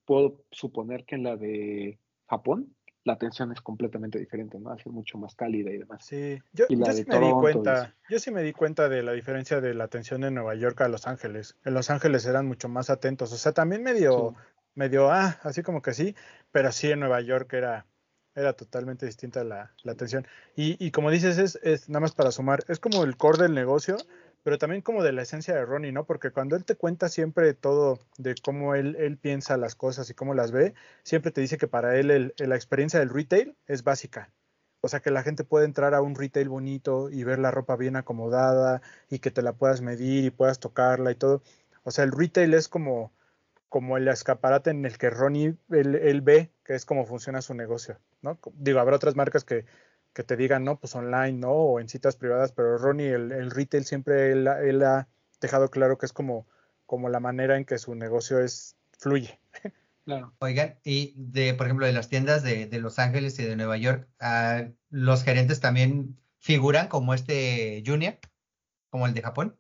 puedo suponer que en la de Japón, la atención es completamente diferente, ¿no? Es mucho más cálida y demás. Sí, yo, yo sí me di cuenta, yo sí me di cuenta de la diferencia de la atención en Nueva York a Los Ángeles. En Los Ángeles eran mucho más atentos, o sea, también medio, Sí. medio, ah, así como que sí, pero sí en Nueva York era, era totalmente distinta la, la atención. Y, y como dices, es, es nada más para sumar, es como el core del negocio, pero también como de la esencia de Ronnie, ¿no? Porque cuando él te cuenta siempre todo de cómo él, él piensa las cosas y cómo las ve, siempre te dice que para él la experiencia del retail es básica. O sea, que la gente puede entrar a un retail bonito y ver la ropa bien acomodada y que te la puedas medir y puedas tocarla y todo. O sea, el retail es como, como el escaparate en el que Ronnie él, él ve que es como funciona su negocio, ¿no? Digo, habrá otras marcas que que te digan, no, pues online, ¿no? O en citas privadas, pero Ronnie, el, el retail siempre él, él, ha dejado claro que es como, como la manera en que su negocio es fluye. Claro. Oigan, y de, por ejemplo, de las tiendas de, de Los Ángeles y de Nueva York, uh, los gerentes también figuran como este Junior, como el de Japón.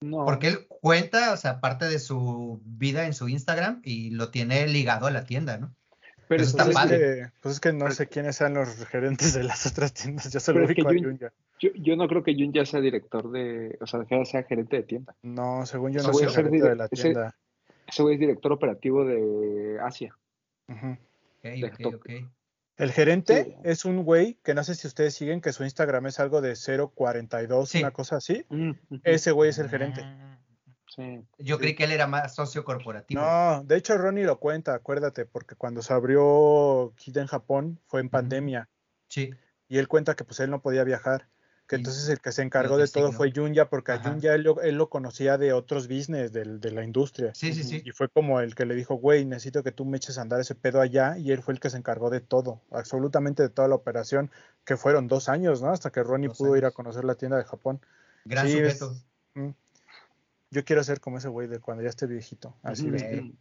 No. Porque él cuenta, o sea, parte de su vida en su Instagram y lo tiene ligado a la tienda, ¿no? Pero está pues, es que, pues es que no sé quiénes sean los gerentes de las <laughs> otras tiendas. Yo solo ubico a Junya. Yo, yo, no creo que Junya sea director de, o sea, que sea gerente de tienda. No, según yo no soy gerente de la tienda. Ese güey es director operativo de Asia. El gerente es un güey que no sé si ustedes siguen que su Instagram es algo de 042, una cosa así. Mm, Ese güey es el gerente. Sí. Yo creí que él era más socio corporativo. No, de hecho Ronnie lo cuenta, acuérdate, porque cuando se abrió Kid en Japón fue en pandemia. Sí. Y él cuenta que pues él no podía viajar que entonces el que se encargó de todo fue Junya, porque a Junya él, lo conocía de otros business de la industria. Sí, sí, sí. Y fue como el que le dijo, güey, necesito que tú me eches a andar ese pedo allá, y él fue el que se encargó de todo, absolutamente de toda la operación, que fueron dos años, ¿no? Hasta que Ronnie pudo ir a conocer la tienda de Japón. Gran sujeto. Mm. Yo quiero ser como ese güey de cuando ya esté viejito. Así de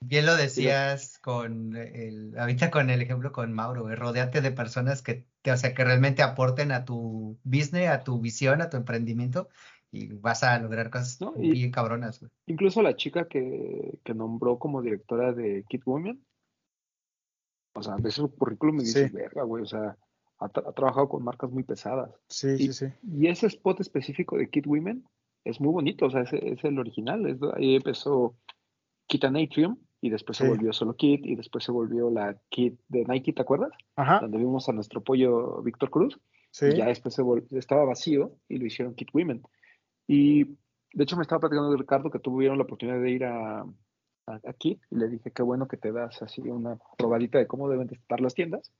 Bien lo decías con el, ahorita con el ejemplo con Mauro, rodeate de personas que, o sea, que realmente aporten a tu business, a tu visión, a tu emprendimiento y vas a lograr cosas bien cabronas. Incluso la chica que, que, nombró como directora de Kid Women, o sea, ves su currículum y dices, verga, güey, o sea, ha, trabajado con marcas muy pesadas. Sí, y, sí, sí. Y ese spot específico de Kid Women es muy bonito, o sea, es, es el original, es, ahí empezó Kit Atrium, y después se volvió solo Kit y después se volvió la Kit de Nike, ¿te acuerdas? Ajá. Donde vimos a nuestro pollo Víctor Cruz. Sí. Y ya después se estaba vacío y lo hicieron Kit Women. Y de hecho me estaba platicando de Ricardo que tuvieron la oportunidad de ir a, a, Kit y le dije, qué bueno que te das así una probadita de cómo deben de estar las tiendas.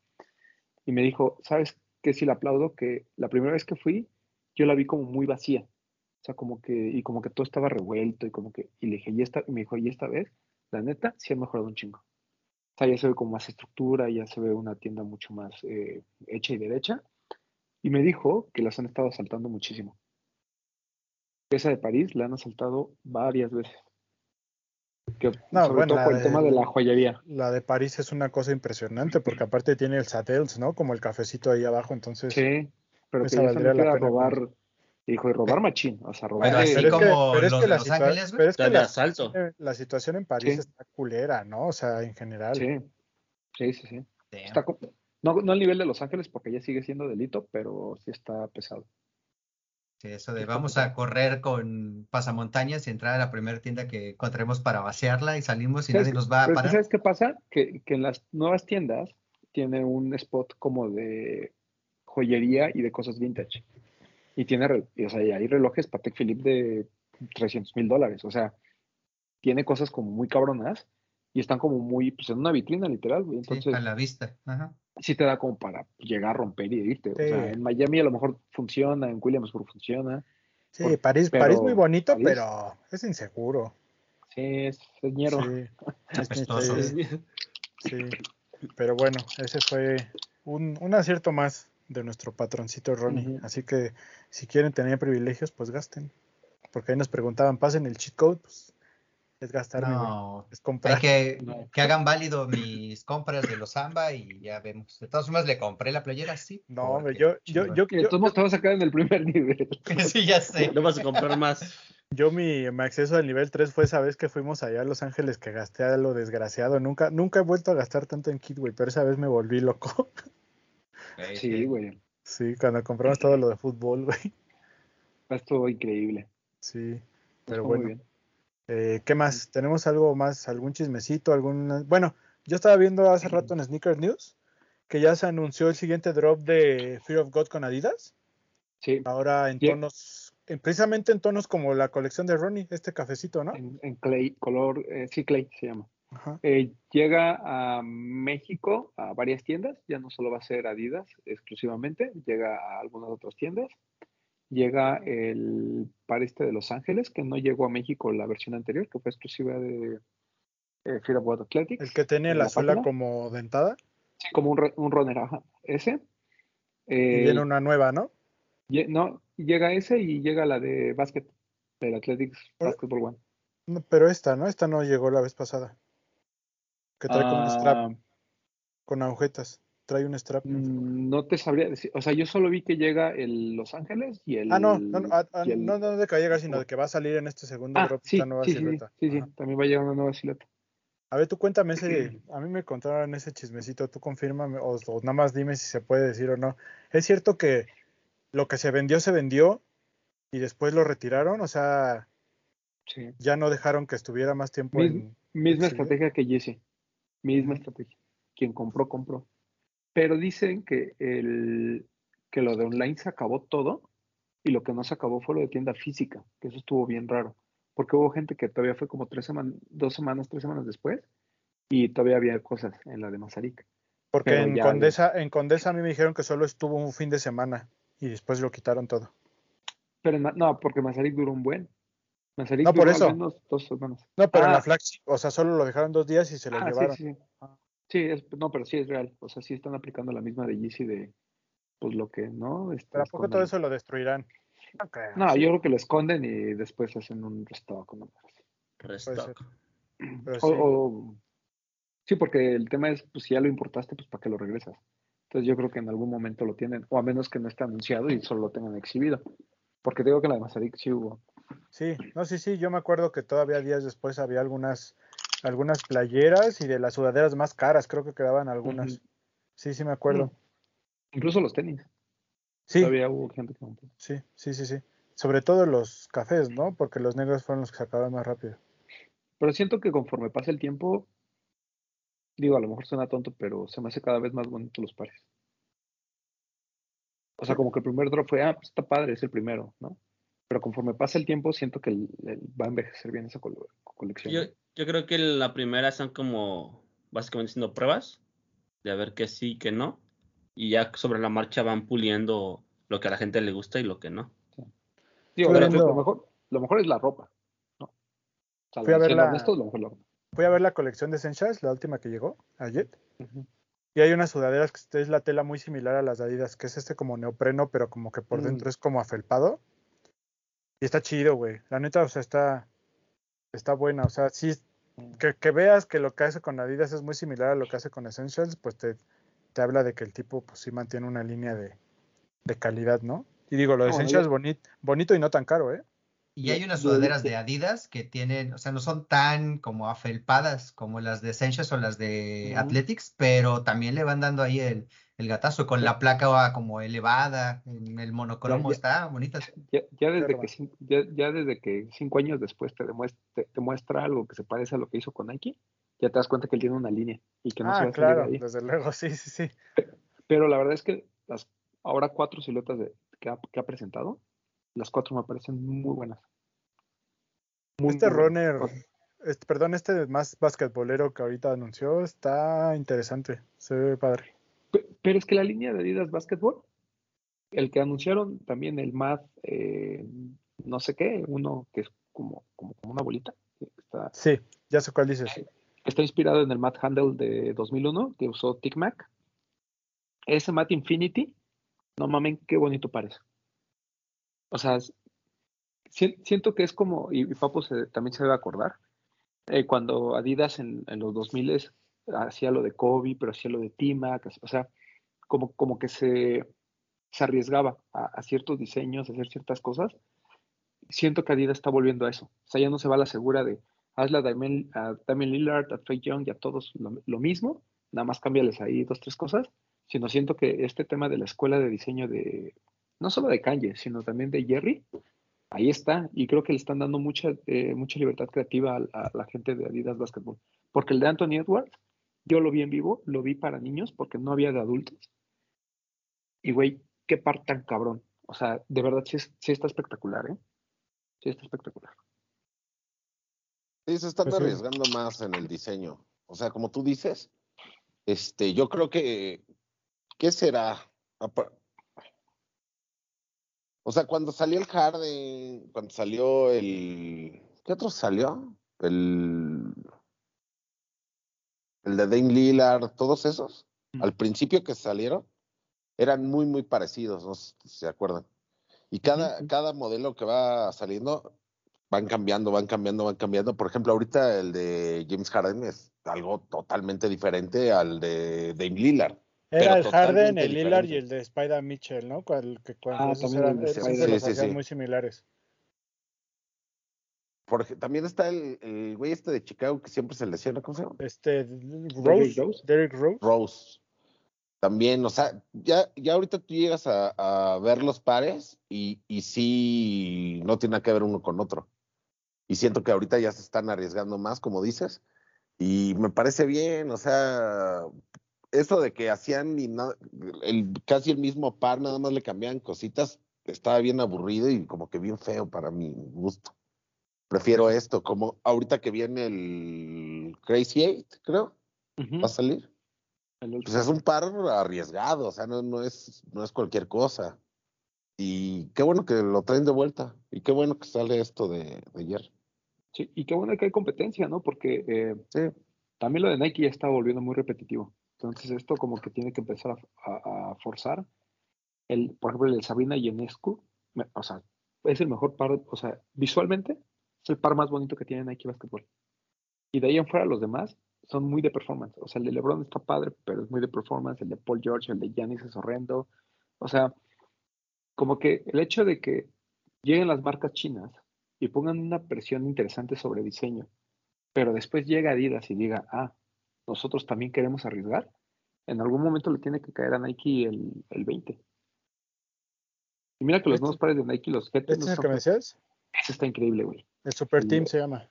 Y me dijo, ¿sabes qué? Sí le aplaudo que la primera vez que fui, yo la vi como muy vacía. Sea, como que, y como que todo estaba revuelto y como que, y le dije, y esta, y me dijo, y esta vez la neta, sí ha mejorado un chingo. O sea, ya se ve con más estructura, ya se ve una tienda mucho más eh, hecha y derecha. Y me dijo que las han estado asaltando muchísimo. Esa de París la han asaltado varias veces. Que, no, sobre todo por el tema de la joyería. La de París es una cosa impresionante porque aparte tiene el Satels, ¿no? Como el cafecito ahí abajo, entonces. Sí, pero que ya se a robar Dijo, y robar machín, o sea, robar. Pero así como los de Los Ángeles, Pero es que la, asalto. la situación en París está culera, ¿no? O sea, en general. Sí, sí, sí. sí. Está, no, no al nivel de Los Ángeles porque ya sigue siendo delito, pero sí está pesado. Sí, eso de vamos a correr con pasamontañas y entrar a la primera tienda que encontremos para vaciarla y salimos y nadie nos va a parar. ¿Sabes qué pasa? Que, que en las nuevas tiendas tiene un spot como de joyería y de cosas vintage. Y tiene, o sea, hay relojes Patek Philippe de 300 mil dólares. O sea, tiene cosas como muy cabronas y están como muy, pues en una vitrina literal, güey. Entonces, a la vista. Ajá. Sí te da como para llegar a romper y irte. O sea, en Miami a lo mejor funciona, en Williamsburg funciona. Sí, París, París muy bonito, pero es inseguro. Sí, es señero. Sí, <laughs> sí, pero bueno, ese fue un, un acierto más de nuestro patroncito Ronnie. Así que si quieren tener privilegios, pues gasten. Porque ahí nos preguntaban, pasen el cheat code, pues es gastar, no, es comprar. que, que hagan válido mis compras de los Samba y ya vemos. De todas formas, le compré la playera, sí. No, yo, yo, yo, yo, todos estamos acá en el primer <laughs> nivel. <laughs> sí, ya sé. No vas a comprar más. <laughs> Yo mi, mi, acceso al nivel 3 fue esa vez que fuimos allá a Los Ángeles que gasté a lo desgraciado. Nunca, nunca he vuelto a gastar tanto en kit, güey, pero esa vez me volví loco. Sí, güey. Sí, cuando compramos todo lo de fútbol, <laughs> güey. Estuvo increíble. Sí, pero bueno. Eh, ¿Qué más? ¿Tenemos algo más? ¿Algún chismecito? algún Bueno, yo estaba viendo hace rato en Sneaker News que ya se anunció el siguiente drop de Fear of God con Adidas. Sí. Ahora en tonos, precisamente en tonos como la colección de Ronnie, este cafecito, ¿no? En, clay, color, eh, sí, clay se llama. Eh, llega a México a varias tiendas, ya no solo va a ser Adidas exclusivamente, llega a algunas otras tiendas. Llega el par este de Los Ángeles, que no llegó a México la versión anterior, que fue exclusiva de eh, Fear of Athletic. El que tiene la, suela como dentada. Sí, como un, un runner, ajá. Ese. y viene una nueva, ¿no? No, llega ese y llega la de básquet, el Athletics Basketball One. No, pero esta, ¿no? Esta no llegó la vez pasada. Que trae con un strap. Ah. Con agujetas. Trae un strap. Mm, no te sabría decir. O sea, yo solo vi que llega el Los Ángeles y el. Ah, no, no, no, ah, ah, no, de que llega, sino de que va a salir en este segundo drop sí, nueva sí, silueta. Sí, sí, también va a llegar una nueva silueta. A ver, tú cuéntame ese. <clears throat> A mí me contaron ese chismecito. Tú confírmame o, o nada más dime si se puede decir o no. ¿Es cierto que lo que se vendió, se vendió y después lo retiraron, o sea, ya no dejaron que estuviera más tiempo en... Misma estrategia que Jesse, misma estrategia. Quien compró, compró. Pero dicen que, el, que lo de online se acabó todo y lo que no se acabó fue lo de tienda física, que eso estuvo bien raro, porque hubo gente que todavía fue como tres semanas, dos semanas, tres semanas después y todavía había cosas en la de Mazarik. Porque en Condesa, en Condesa a mí me dijeron que solo estuvo un fin de semana y después lo quitaron todo. Pero no, porque Mazarik duró un buen. No, por eso. dos semanas. No, pero en la ah. Flax, o sea, solo lo dejaron dos días y se lo ah, llevaron. Sí, sí. sí no, pero sí es real. O sea, sí están aplicando la misma de Yeezy de, pues lo que, ¿no? Este, pero ¿a poco todo eso lo destruirán? No, yo creo que lo esconden y después hacen un restock. ¿no? Restock. sí. sí, porque el tema es, pues si ya lo importaste, pues ¿para qué lo regresas? Entonces yo creo que en algún momento lo tienen, o a menos que no esté anunciado y solo lo tengan exhibido. Porque digo que la de Mazarik sí hubo. Sí, no, sí, sí, yo me acuerdo que todavía días después había algunas, algunas playeras y de las sudaderas más caras, creo que quedaban algunas. Sí, sí me acuerdo. Incluso los tenis. Sí. Todavía hubo gente que Sí, sí, sí, sí. Sobre todo los cafés, ¿no? Porque los negros fueron los que se acabaron más rápido. Pero siento que conforme pasa el tiempo, Digo, a lo mejor suena tonto, pero se me hace cada vez más bonito los pares. O sea, como que el primer drop fue, ah, pues está padre, es el primero, ¿no? Pero conforme pasa el tiempo, siento que va a envejecer bien esa colección. Yo, yo, creo que la primera son como básicamente siendo pruebas de a ver qué sí, y qué no. Y ya sobre la marcha van puliendo lo que a la gente le gusta y lo que no. Digo, lo, mejor, lo mejor es la ropa, ¿no? O sea, Fui a ver la... lo mejor la ropa fui a ver la colección de Essentials, la última que llegó, ayer. Y hay unas sudaderas que es la tela muy similar a las de Adidas, que es este como neopreno, pero como que por mm. dentro es como afelpado. Y está chido, güey. La neta, o sea, está, está buena. O sea, sí, mm. que, veas que lo que hace con Adidas es muy similar a lo que hace con Essentials, pues te, te habla de que el tipo, pues sí mantiene una línea de, de calidad, ¿no? Y digo, lo de Essentials bonito, bonito y no tan caro, ¿eh? Y hay unas sudaderas de Adidas que tienen, o sea, no son tan como afelpadas como las de Essentials o las de Athletics, pero también le van dando ahí el, el gatazo con la placa como elevada, en el monocromo, está bonita. Ya, desde que, ya, desde que cinco años después te, demuestra, te, muestra algo que se parece a lo que hizo con Nike, ya te das cuenta que él tiene una línea y que no ah, se va claro, ahí. desde luego, sí, sí, sí. Pero la verdad es que las ahora cuatro siluetas de, que, ha, que ha presentado las cuatro me parecen muy buenas. este runner, este, perdón, este más basquetbolero que ahorita anunció está interesante, se ve padre. Pero es que la línea de Adidas Basketball, el que anunciaron también el Mad, eh, no sé qué, uno que es como, como, una bolita. sí, ya sé cuál dices. Está inspirado en el Mad Handle de 2001 que usó Tic Mac. Ese Mad Infinity, no mames, qué bonito parece. O sea, siento que es como, y, Papo también se debe acordar, eh, cuando Adidas en, los 2000 hacía lo de Kobe, pero hacía lo de Timac, o sea, como, como que se, se arriesgaba a, ciertos diseños, a hacer ciertas cosas. Siento que Adidas está volviendo a eso. O sea, ya no se va a la segura de hazle a Damien, Lillard, a Trey Young y a todos lo, mismo, nada más cámbiales ahí dos, tres cosas, sino siento que este tema de la escuela de diseño de, no solo de Kanye, sino también de Jerry, ahí está. Y creo que le están dando mucha, eh, mucha libertad creativa a, la gente de Adidas Basketball. Porque el de Anthony Edwards, yo lo vi en vivo, lo vi para niños porque no había de adultos. Y güey, qué par tan cabrón. O sea, de verdad sí, está espectacular, ¿eh? Sí está espectacular. Sí, se están pues arriesgando más en el diseño. O sea, como tú dices, este, yo creo que, ¿qué será? O sea, cuando salió el Harden, cuando salió el. ¿Qué otro salió? El. El de Dane Lillard, todos esos. Al principio que salieron, eran muy, muy parecidos, no sé si se acuerdan. Y cada, cada modelo que va saliendo van cambiando, van cambiando, van cambiando. Por ejemplo, ahorita el de James Harden es algo totalmente diferente al de Dame Lillard. Era el Harden, el Lillard y el de Spider Mitchell, ¿no? Cuando, que cuando Ah, esos también eran, esos Sí, sí, hacían sí. muy similares. También está el, el güey este de Chicago que siempre se lesiona, ¿cómo se llama? Este, Rose, Rose. Derrick Rose. Rose. También, o sea, ya, ya ahorita tú llegas a, a ver los pares y, y sí no tiene nada que ver uno con otro. Y siento que ahorita ya se están arriesgando más, como dices, y me parece bien, o sea, eso de que hacían y no- el, casi el mismo par, nada más le cambiaban cositas, estaba bien aburrido y como que bien feo para mi gusto. Prefiero esto, como ahorita que viene el Crazy Eight, creo, va a salir. Pues es un par arriesgado, o sea, no, no, es, no es cualquier cosa. Y qué bueno que lo traen de vuelta. Y qué bueno que sale esto de, de ayer. Sí, y qué bueno que hay competencia, ¿no? Porque eh, Sí, también lo de Nike ya está volviendo muy repetitivo. Entonces esto como que tiene que empezar a, a- a forzar. El, por ejemplo, el de Sabrina Ionescu, o sea, es el mejor par, o sea, visualmente es el par más bonito que tiene Nike Basketball. Y de ahí en fuera los demás son muy de performance. O sea, el de LeBron está padre, pero es muy de performance. El de Paul George, el de Giannis es horrendo. O sea, como que el hecho de que lleguen las marcas chinas y pongan una presión interesante sobre diseño, pero después llega Adidas y diga, ah, nosotros también queremos arriesgar, en algún momento le tiene que caer a Nike el, el 20. Y mira que los Este- nuevos pares de Nike, los GT, ¿Este es el que me decías? Ese está increíble, güey. El Super Team se llama.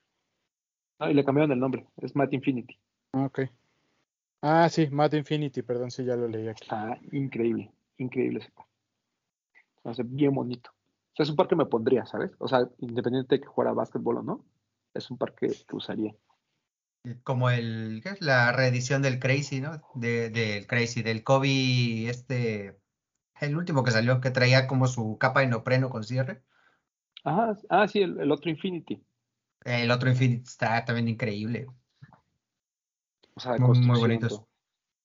Ah, y le cambiaron el nombre, es Matt Infinity. Ah, ok. Ah, sí, Matt Infinity, perdón, sí, ya lo leí aquí. Está increíble, increíble ese par. O sea, bien bonito. O sea, es un par que me pondría, ¿sabes? O sea, independiente de que jugara básquetbol o no, es un par que, usaría. Como el, ¿qué es? La reedición del Crazy, ¿no? De, del Crazy, del Kobe, este, el último que salió, que traía como su capa de neopreno con cierre. Ah, ah sí, el, el otro Infinity. El otro Infinity está también increíble. O sea, Muy- muy bonitos.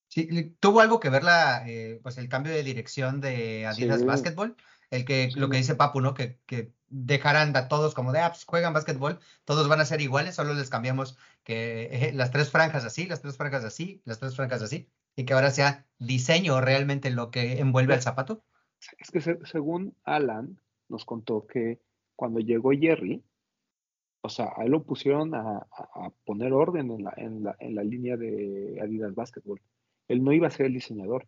Sí, tuvo algo que ver la, eh, pues el cambio de dirección de Adidas Sí. Basketball, el que Sí. lo que dice Papu, ¿no? Que, que dejaran a todos como de, ah, pues juegan básquetbol, todos van a ser iguales, solo les cambiamos que eh, <laughs> las tres franjas así, las tres franjas así, las tres franjas así, y que ahora sea diseño realmente lo que envuelve al zapato. Es que se- según Alan nos contó que cuando llegó Jerry, o sea, a él lo pusieron a, poner orden en la, en, la, en la línea de Adidas Basketball. Él no iba a ser el diseñador.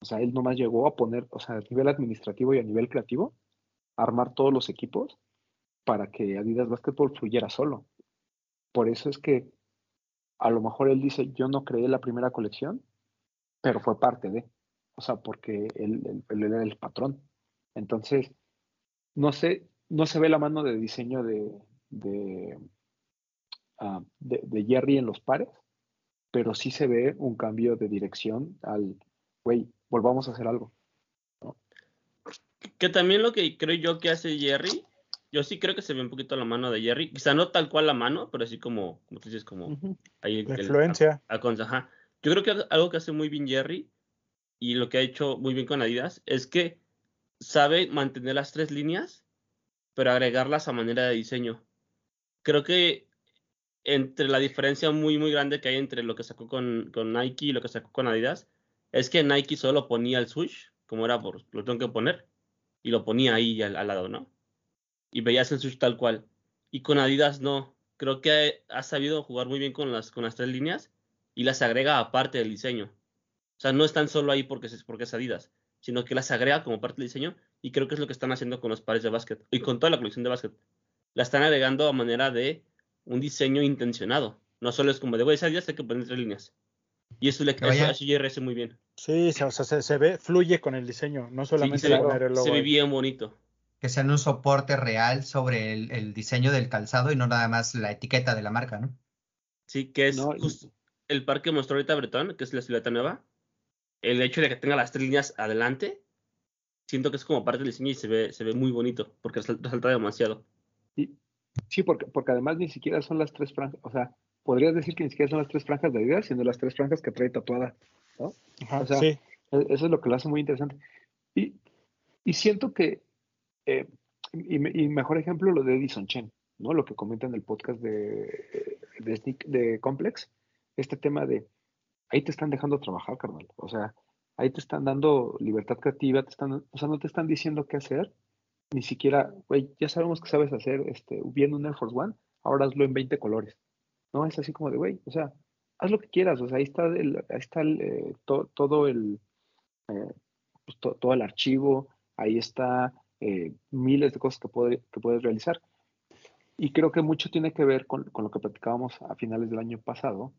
O sea, él nomás llegó a poner, o sea, a nivel administrativo y a nivel creativo, armar todos los equipos para que Adidas Basketball fluyera solo. Por eso es que a lo mejor él dice, yo no creé la primera colección, pero fue parte de. O sea, porque él- él era el patrón. Entonces, no sé, no se ve la mano de diseño de, de, ah, de, de Jerry en los pares, pero sí se ve un cambio de dirección al, güey, volvamos a hacer algo. Que también lo que creo yo que hace Jerry, yo sí creo que se ve un poquito la mano de Jerry, quizá no tal cual la mano, pero así como, como tú dices, como ahí La el- influencia. a- a- ajá. Yo creo que algo que hace muy bien Jerry y lo que ha hecho muy bien con Adidas es que sabe mantener las tres líneas, pero agregarlas a manera de diseño. Creo que entre la diferencia muy, muy grande que hay entre lo que sacó con, con Nike y lo que sacó con Adidas, es que Nike solo ponía el switch, como era por, lo tengo que poner, y lo ponía ahí al, al lado, ¿no? Y veías el switch tal cual. Y con Adidas no. Creo que ha sabido jugar muy bien con las, con las tres líneas y las agrega aparte del diseño. O sea, no están solo ahí porque porque es Adidas, sino que las agrega como parte del diseño y creo que es lo que están haciendo con los pares de básquet y con toda la colección de básquet. La están agregando a manera de un diseño intencionado. No solo es como de, güey, esa Adidas hay que poner tres líneas. Y eso le eso Jerry hace muy bien. Sí, o sea, se, se ve, fluye con el diseño, no Sí, solamente se, ve, poner el logo. se ve bien bonito. Que sean un soporte real sobre el, el diseño del calzado y no nada más la etiqueta de la marca, ¿no? Sí, que es No, justo el par que mostró ahorita Bretón, que es la silueta nueva. El hecho de que tenga las tres líneas adelante, siento que es como parte del diseño y se ve, se ve muy bonito, porque resal- resalta demasiado. Sí, porque, porque además ni siquiera son las tres franjas, o sea, podrías decir que ni siquiera son las tres franjas de Adidas, sino las tres franjas que trae tatuada ¿no? Ajá, O sea, sí. E- Eso es lo que lo hace muy interesante. Y, y siento que, eh, y, y mejor ejemplo lo de Edison Chen, ¿no? Lo que comenta en el podcast de, de, Sneak- de Complex, este tema de, ahí te están dejando trabajar, carnal. O sea, ahí te están dando libertad creativa, te están, o sea, no te están diciendo qué hacer, ni siquiera, güey, ya sabemos que sabes hacer, este, viendo un Air Force One, ahora hazlo en 20 colores. No, es así como de, güey, o sea, haz lo que quieras, o sea, ahí está, el, ahí está eh, to- todo el, eh, pues, to- todo el archivo, ahí está eh, miles de cosas que, puede- que puedes realizar. Y creo que mucho tiene que ver con, con lo que platicábamos a finales del año pasado,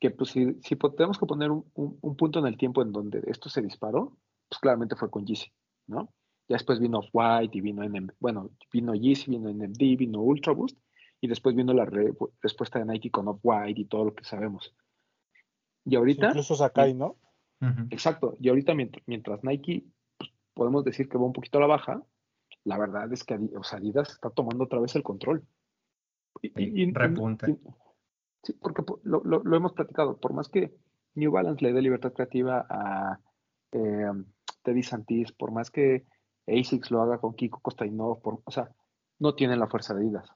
que pues si, si tenemos que poner un, un- un punto en el tiempo en donde esto se disparó, pues claramente fue con Yeezy, ¿no? Ya después vino Off-White y vino NM, bueno, vino Yeezy, vino NMD, vino Ultra Boost, y después vino la re- respuesta de Nike con Off-White y todo lo que sabemos. Y ahorita... Incluso Sakai, ¿no? Exacto. Y ahorita mientras, mientras Nike pues, podemos decir que va un poquito a la baja, la verdad es que Adi- o sea, Adidas está tomando otra vez el control. Y- Sí, y- y- repunta. Sí, porque po- lo, lo- hemos platicado. Por más que New Balance le dé libertad creativa a eh, Teddy Santis, por más que ASICS lo haga con Kiko Kostainov, por, o sea, no tienen la fuerza de Adidas.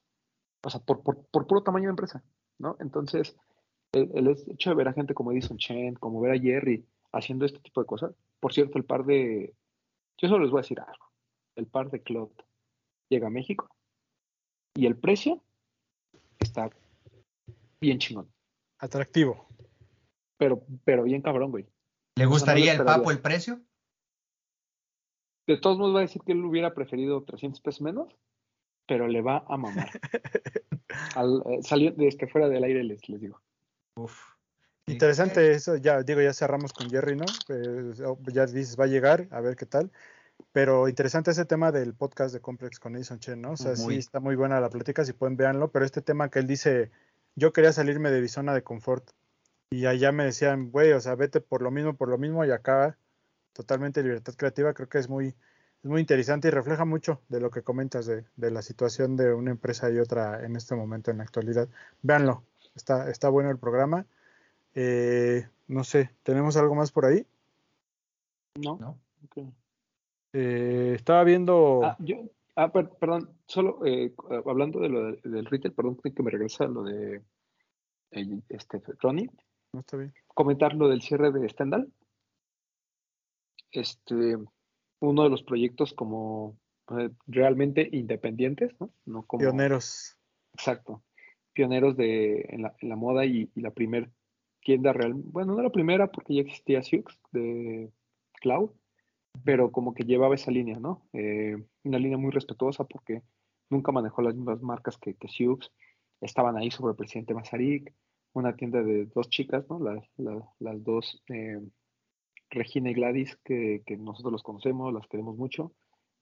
O sea, por, por, por puro tamaño de empresa, ¿no? Entonces, el, hecho de ver a gente como Edison Chen, como ver a Jerry haciendo este tipo de cosas. Por cierto, el par de. Yo solo les voy a decir algo. El par de Clot llega a México y el precio está bien chingón. Atractivo. Pero, pero bien cabrón, güey. ¿Le gustaría el papo el precio? De todos modos, va a decir que él hubiera preferido 300 pesos menos, pero le va a mamar. <laughs> Al, eh, salió desde fuera del aire, les, les digo. Uf. Interesante eso, ya digo, ya cerramos con Jerry, ¿no? Pues, oh, ya dices, va a llegar, a ver qué tal. Pero interesante ese tema del podcast de Complex con Edison Chen, ¿no? O sea, Muy. sí está muy buena la plática, si pueden véanlo, pero este tema que él dice, yo quería salirme de mi zona de confort y allá me decían, güey, o sea, vete por lo mismo, por lo mismo y acá totalmente libertad creativa, creo que es muy, es muy interesante y refleja mucho de lo que comentas de, de la situación de una empresa y otra en este momento, en la actualidad. Véanlo, está, está bueno el programa. Eh, no sé, ¿tenemos algo más por ahí? ¿No? ¿No? Eh, estaba viendo. Ah, yo, ah, per- perdón, solo eh, hablando de lo de- del retail, perdón que me regresa a lo de eh, este, Ronnie, No está bien. comentar lo del cierre de Stendhal. Este, uno de los proyectos como eh, realmente independientes, ¿no? No como, Pioneros. Exacto. Pioneros de, en, la, en la moda y, y la primer tienda real. Bueno, no la primera porque ya existía Siux de Cloud, pero como que llevaba esa línea, ¿no? Eh, una línea muy respetuosa porque nunca manejó las mismas marcas que, que Siux. Estaban ahí sobre el presidente Mazarik, una tienda de dos chicas, ¿no? Las, las, las dos, eh, Regina y Gladys, que, que nosotros los conocemos, las queremos mucho.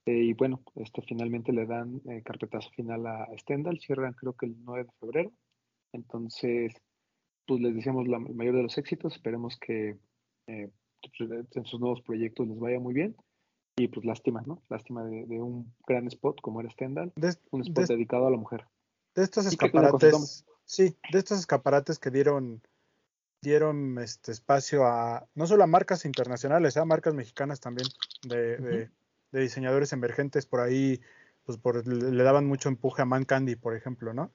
Eh, y bueno, este, finalmente le dan eh, carpetazo final a Stendhal, cierran creo que el 9 de febrero. Entonces, pues les deseamos la, el mayor de los éxitos, esperemos que eh, en sus nuevos proyectos les vaya muy bien. Y pues lástima, ¿no? Lástima de, de un gran spot como era Stendhal, De, un spot de- dedicado a la mujer. de estos escaparates. Sí, de estos escaparates que dieron dieron este espacio a no solo a marcas internacionales, a marcas mexicanas también de, de- de diseñadores emergentes por ahí, pues por le daban mucho empuje a Man Candy, por ejemplo, ¿no?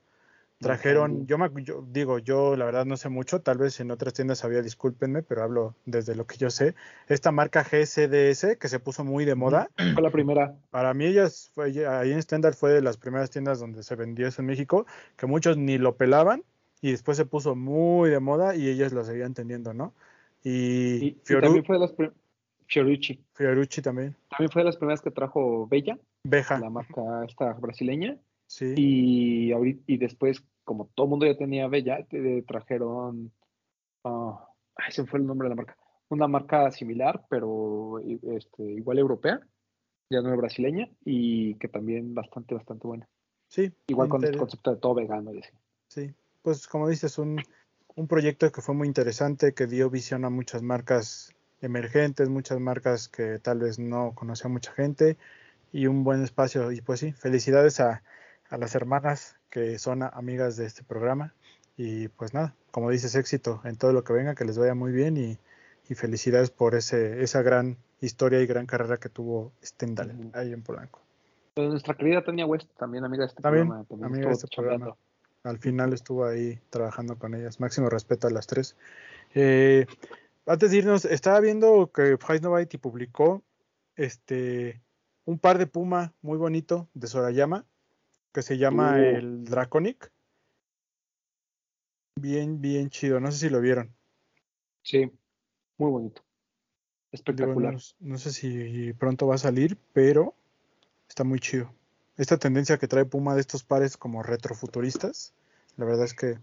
Trajeron, yo, me, yo digo, yo la verdad no sé mucho, tal vez en otras tiendas había, discúlpenme, pero hablo desde lo que yo sé. Esta marca GSDS que se puso muy de moda, <clears throat> Fue la primera. para mí ellas fue ahí en Stendhal fue de las primeras tiendas donde se vendió eso en México, que muchos ni lo pelaban y después se puso muy de moda y ellas lo seguían teniendo, ¿no? Y, Y, y Fioru- también fue de las Fiorucci. Fiorucci también, También fue de las primeras que trajo Bella, Beja, la marca esta brasileña. Sí, Y, ahorita, y después, como todo el mundo ya tenía Bella, te trajeron. ah, ay, se fue el nombre de la marca. Una marca similar, pero i- este, igual europea, ya no es brasileña, y que también bastante, bastante buena. sí, Igual con el inter- concepto de todo vegano y así. sí, pues como dices, un, un proyecto que fue muy interesante, que dio visión a muchas marcas emergentes, muchas marcas que tal vez no conocía mucha gente y un buen espacio. Y pues sí, felicidades a, a las hermanas que son amigas de este programa. Y pues nada, como dices, éxito en todo lo que venga, que les vaya muy bien y, y felicidades por ese, esa gran historia y gran carrera que tuvo Stendhal ahí en Polanco. Pero nuestra querida Tania West, también amiga de este También, programa. También amiga de estuvo este programa. Al final estuvo ahí trabajando con ellas. Máximo respeto a las tres. Eh, antes de irnos, estaba viendo que Novite publicó este un par de Puma muy bonito de Sorayama que se llama Uh. el Draconic. Bien, bien chido. No sé si lo vieron. Sí, muy bonito. Digo, Espectacular. no, no sé si pronto va a salir, pero está muy chido. Esta tendencia que trae Puma de estos pares como retrofuturistas, la verdad es que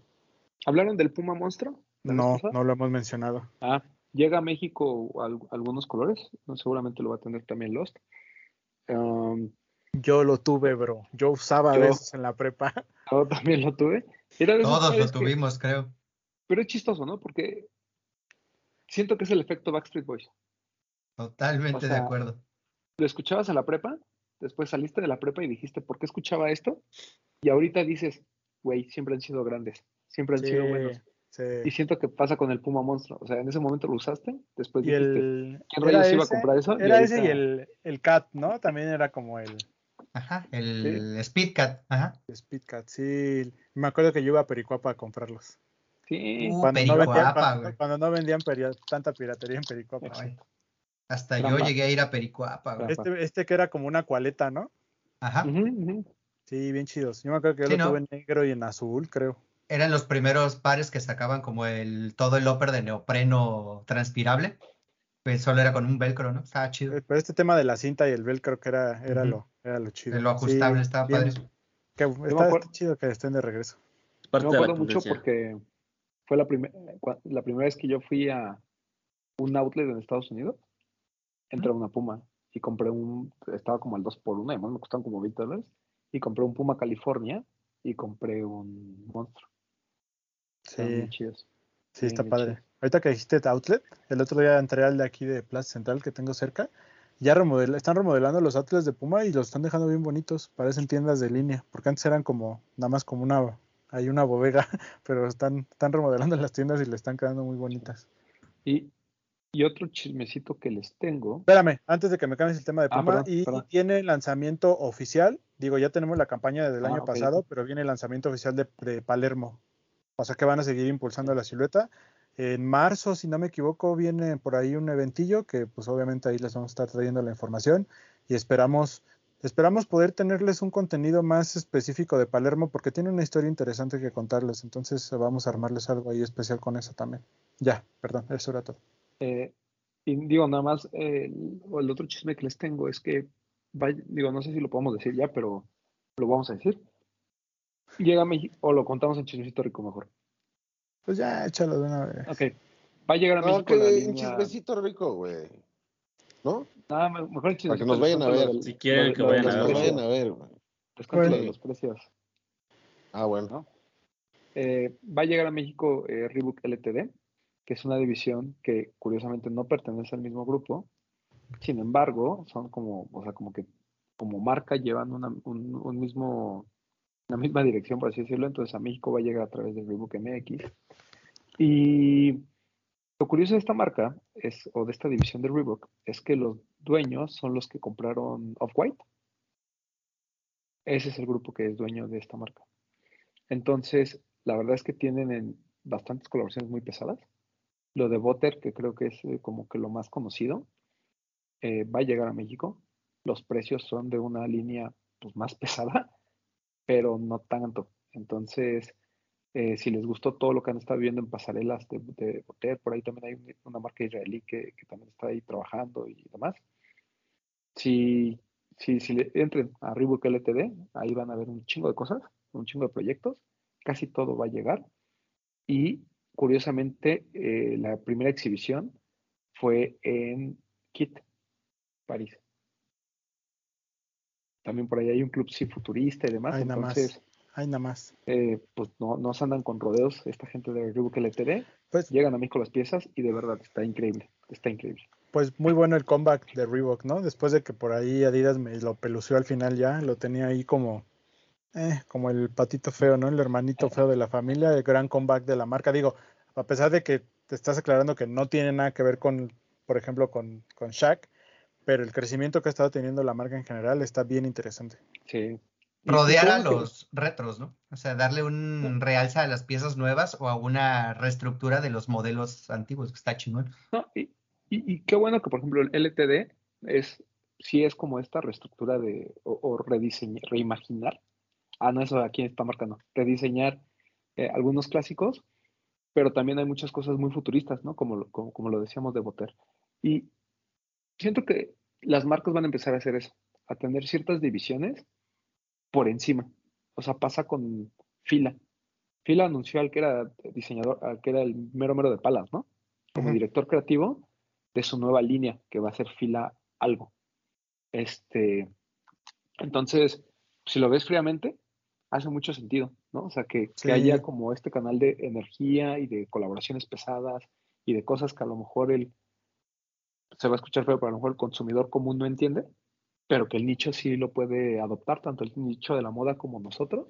¿Hablaron del Puma Monstruo? no, no lo hemos mencionado. Ah, llega a México al- algunos colores. No, seguramente lo va a tener también Lost. Um, Yo lo tuve, bro. Yo usaba Yo- de esos en la prepa. <laughs> yo también lo tuve. Era de esos Todos lo que- tuvimos, creo. pero es chistoso, ¿no? Porque siento que es el efecto Backstreet Boys. Totalmente O de acuerdo. Lo escuchabas en la prepa, después saliste de la prepa y dijiste, ¿por qué escuchaba esto? Y ahorita dices, güey, siempre han sido grandes, siempre han sido buenos. sí. Y siento que pasa con el Puma Monstruo. O sea, en ese momento lo usaste, después Y dijiste, el. ¿quién rayos iba a comprar eso? Y Era ese y el, el Cat, ¿no? También era como el Ajá, el Speedcat. Ajá. Speed Cat. Sí, me acuerdo que yo iba a Pericuapa a comprarlos. Sí, Uh, Cuando no, vendían, Pericuapa, cuando, güey. cuando no vendían peri- tanta piratería en Pericuapa. Ay, Hasta yo llegué a ir a Pericuapa, güey. Este, este que era como una cualeta, ¿no? Ajá. Ujú. Sí, bien chidos. Yo me acuerdo que yo Sí, lo ¿no? tuve en negro y en azul, creo. Eran los primeros pares que sacaban como el todo el upper de neopreno transpirable. Pues solo era con un velcro, ¿no? Estaba chido. Eh, Pero este tema de la cinta y el velcro que era, era, lo, era lo chido. Lo ajustable Sí, estaba bien. padre. Que- está, chido que estén de regreso. Es parte Yo me de acuerdo mucho porque fue la, primer- la primera vez que yo fui a un outlet en Estados Unidos. Entré a una Puma y compré un, estaba como al 2 por 1 además me costaban como 20 dólares. Y compré un Puma California y compré un monstruo. Estaban Sí, bien chidos. sí, está bien padre. chido. Ahorita que dijiste outlet, el otro día entré al de aquí de Plaza Central que tengo cerca. Ya remodel- están remodelando los outlets de Puma y los están dejando bien bonitos. Parecen tiendas de línea, porque antes eran como nada más como una hay una bodega, <laughs> pero están, están remodelando las tiendas y le están quedando muy bonitas. Y, y otro chismecito que les tengo. Espérame, antes de que me cambies el tema de Ah, Puma, perdón, y perdón. tiene lanzamiento oficial. Digo, ya tenemos la campaña del Ah, año pasado, pero viene el lanzamiento oficial de, de Palermo. O sea que van a seguir impulsando la silueta. En marzo, si no me equivoco, viene por ahí un eventillo que pues obviamente ahí les vamos a estar trayendo la información y esperamos esperamos poder tenerles un contenido más específico de Palermo porque tiene una historia interesante que contarles. Entonces vamos a armarles algo ahí especial con eso también. Ya, perdón, eso era todo. Eh, y digo, nada más, eh, el, el otro chisme que les tengo es que, digo, no sé si lo podemos decir ya, pero lo vamos a decir. Llega o lo contamos en chismecito rico mejor. Pues ya, échalo de una vez. Ok. Va a llegar a No, México que la un chismecito rico, güey. ¿no? Nada, me- mejor el chismecito. Para que nos vayan a ver. Si quieren que vayan los a Que nos verlo. precios. vayan a ver, güey. Los precios. Ah, bueno. ¿no? Eh, va a llegar a México eh, Reebok LTD, que es una división que curiosamente no pertenece al mismo grupo. Sin embargo, son como, o sea, como que como marca llevan una, un, un mismo, una misma dirección, por así decirlo. Entonces a México va a llegar a través de Reebok MX. Y lo curioso de esta marca es, o de esta división de Reebok, es que los dueños son los que compraron Off-White. Ese es el grupo que es dueño de esta marca. Entonces, la verdad es que tienen en bastantes colaboraciones muy pesadas. Lo de Butter, que creo que es eh, como que lo más conocido, eh, va a llegar a México. Los precios son de una línea pues, más pesada, pero no tanto. Entonces, eh, si les gustó todo lo que han estado viendo en pasarelas de, de por ahí también hay un- una marca israelí que, que también está ahí trabajando y demás. Si, si, si le entren a Reebok LTD, ahí van a ver un chingo de cosas, un chingo de proyectos, casi todo va a llegar. Y curiosamente, eh, la primera exhibición fue en Kit, París. También por ahí hay un club sí futurista y demás. Ay, nada más. entonces, Ay, nada más. eh, pues no, no se andan con rodeos esta gente de Reebok LTD. Pues, Llegan a México las piezas y de verdad está increíble. Está increíble. pues muy bueno el comeback de Reebok, ¿no? Después de que por ahí Adidas me lo pelució al final ya, lo tenía ahí como, eh, como el patito feo, ¿no? El hermanito feo de la familia, el gran comeback de la marca. Digo, a pesar de que te estás aclarando que no tiene nada que ver con, por ejemplo, con, con Shaq, pero el crecimiento que ha estado teniendo la marca en general está bien interesante. Sí. Rodear a los retros, ¿no? O sea, darle un realza a las piezas nuevas o a una reestructura de los modelos antiguos, que está chingón. No, y, y, qué bueno que, por ejemplo, el LTD es, sí es como esta reestructura de, o, rediseñar, reimaginar. Ah, no, eso aquí está marcando. Rediseñar eh, algunos clásicos, pero también hay muchas cosas muy futuristas, ¿no? Como, como, como lo decíamos de Boter. Y siento que las marcas van a empezar a hacer eso, a tener ciertas divisiones por encima. O sea, pasa con Fila. Fila anunció al que era diseñador, al que era el mero mero de palas, ¿no? Como director creativo de su nueva línea, que va a ser Fila algo. Este, entonces, si lo ves fríamente, hace mucho sentido, ¿no? O sea, que, que, haya como este canal de energía y de colaboraciones pesadas y de cosas que a lo mejor el, se va a escuchar feo, pero a lo mejor el consumidor común no entiende, pero que el nicho sí lo puede adoptar, tanto el nicho de la moda como nosotros.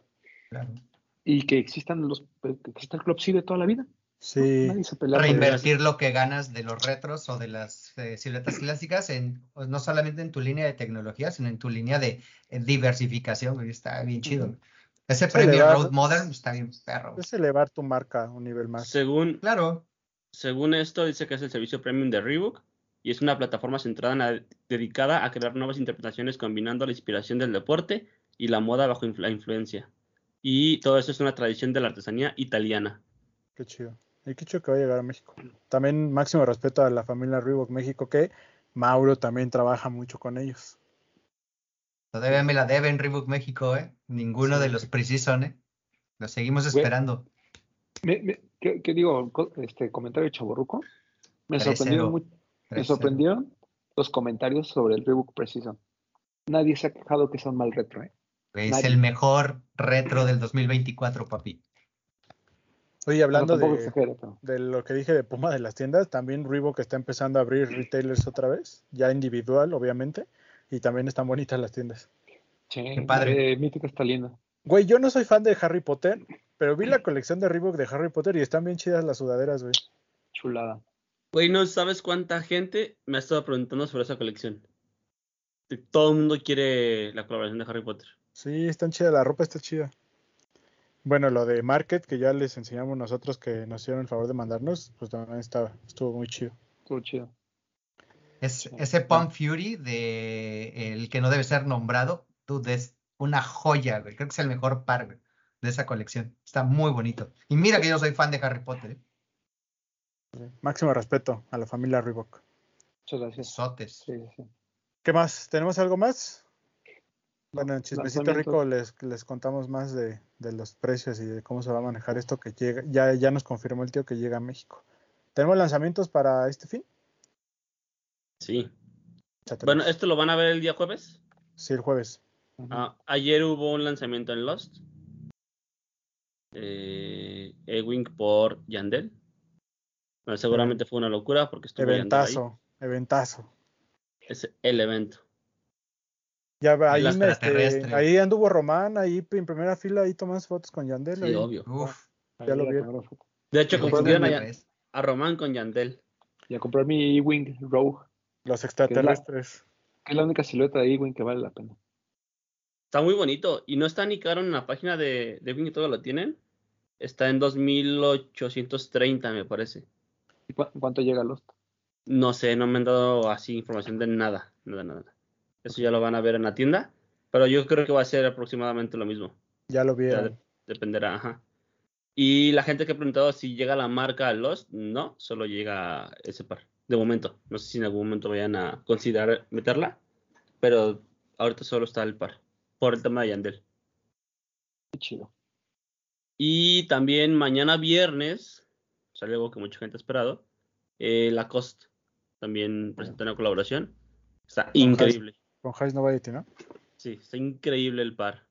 Y que existan los que exista el Club sí de toda la vida. Sí. Reinvertir lo que ganas de los retros o de las eh, siluetas clásicas en pues, no solamente en tu línea de tecnología, sino en tu línea de diversificación, está bien chido. Ese premio Road Modern está bien perro. Es elevar tu marca a un nivel más. Según, claro. Según esto, dice que es el servicio premium de Reebok y es una plataforma centrada dedicada a crear nuevas interpretaciones combinando la inspiración del deporte y la moda bajo la influencia. Y todo eso es una tradición de la artesanía italiana. Qué chido. Y qué chido que va a llegar a México. También máximo respeto a la familia Reebok México, que Mauro también trabaja mucho con ellos. Todavía me la deben Reebok México, ¿eh? Ninguno de los precisos, ¿eh? Lo seguimos esperando. ¿qué, digo? Este comentario chaborruco. Me sorprendió mucho me sorprendieron los comentarios sobre el Reebok Precision. Nadie se ha quejado que son mal retro, ¿eh? Es el mejor retro del 2024, papi. Oye, hablando de, de, lo que dije de Puma de las tiendas, también Reebok está empezando a abrir retailers otra vez, ya individual, obviamente, y también están bonitas las tiendas. Sí, padre. Mítica está linda. Güey, yo no soy fan de Harry Potter, pero vi la colección de Reebok de Harry Potter y están bien chidas las sudaderas, güey. Chulada. Güey, no sabes cuánta gente me ha estado preguntando sobre esa colección. Todo el mundo quiere la colaboración de Harry Potter. Sí, están chida, la ropa está chida. Bueno, lo de Market, que ya les enseñamos nosotros que nos hicieron el favor de mandarnos, pues también estaba, estuvo muy chido. Estuvo chido. Es, ese Pump Fury de el que no debe ser nombrado, tú es una joya, güey. Creo que es el mejor par de esa colección. Está muy bonito. Y mira que yo soy fan de Harry Potter. ¿eh? Máximo respeto a la familia Reebok. Muchas gracias. Sotes. ¿Qué más? ¿Tenemos algo más? Bueno, en Chismecito Rico les, les contamos más de, los precios y de cómo se va a manejar esto que llega. Ya, ya nos confirmó el tío que llega a México. ¿Tenemos lanzamientos para este fin? Sí. Bueno, ¿esto lo van a ver el día jueves? Sí, el jueves. Ah, ayer hubo un lanzamiento en Lost. Eh, Ewing por Yandel seguramente fue una locura porque estuvo Eventazo, eventazo. Es el evento. Ya ahí, este, ahí anduvo Román, ahí en primera fila, ahí tomas fotos con Yandel. Sí, obvio. ya lo vieron. De hecho, confundieron a, a, Román con Yandel. Y a comprar mi E-Wing Rogue. Los extraterrestres. Que es, la, única silueta de E-Wing que vale la pena. Está muy bonito. Y no está ni caro en la página de, de Wing y todo lo tienen. Está en 2830, me parece. ¿Y cuánto llega Lost? No sé, no me han dado así información de nada, nada, nada. Eso ya lo van a ver en la tienda, pero yo creo que va a ser aproximadamente lo mismo. Ya lo vieron. dependerá, ajá. Y la gente que ha preguntado si llega la marca Lost, no, solo llega ese par. De momento, no sé si en algún momento vayan a considerar meterla, pero ahorita solo está el par, por el tema de Yandel. Qué chido. Y también mañana viernes sale algo que mucha gente ha esperado. Eh, Lacoste también presenta una colaboración. Está increíble. con Highs Novelty, ¿no? Sí, está increíble el par.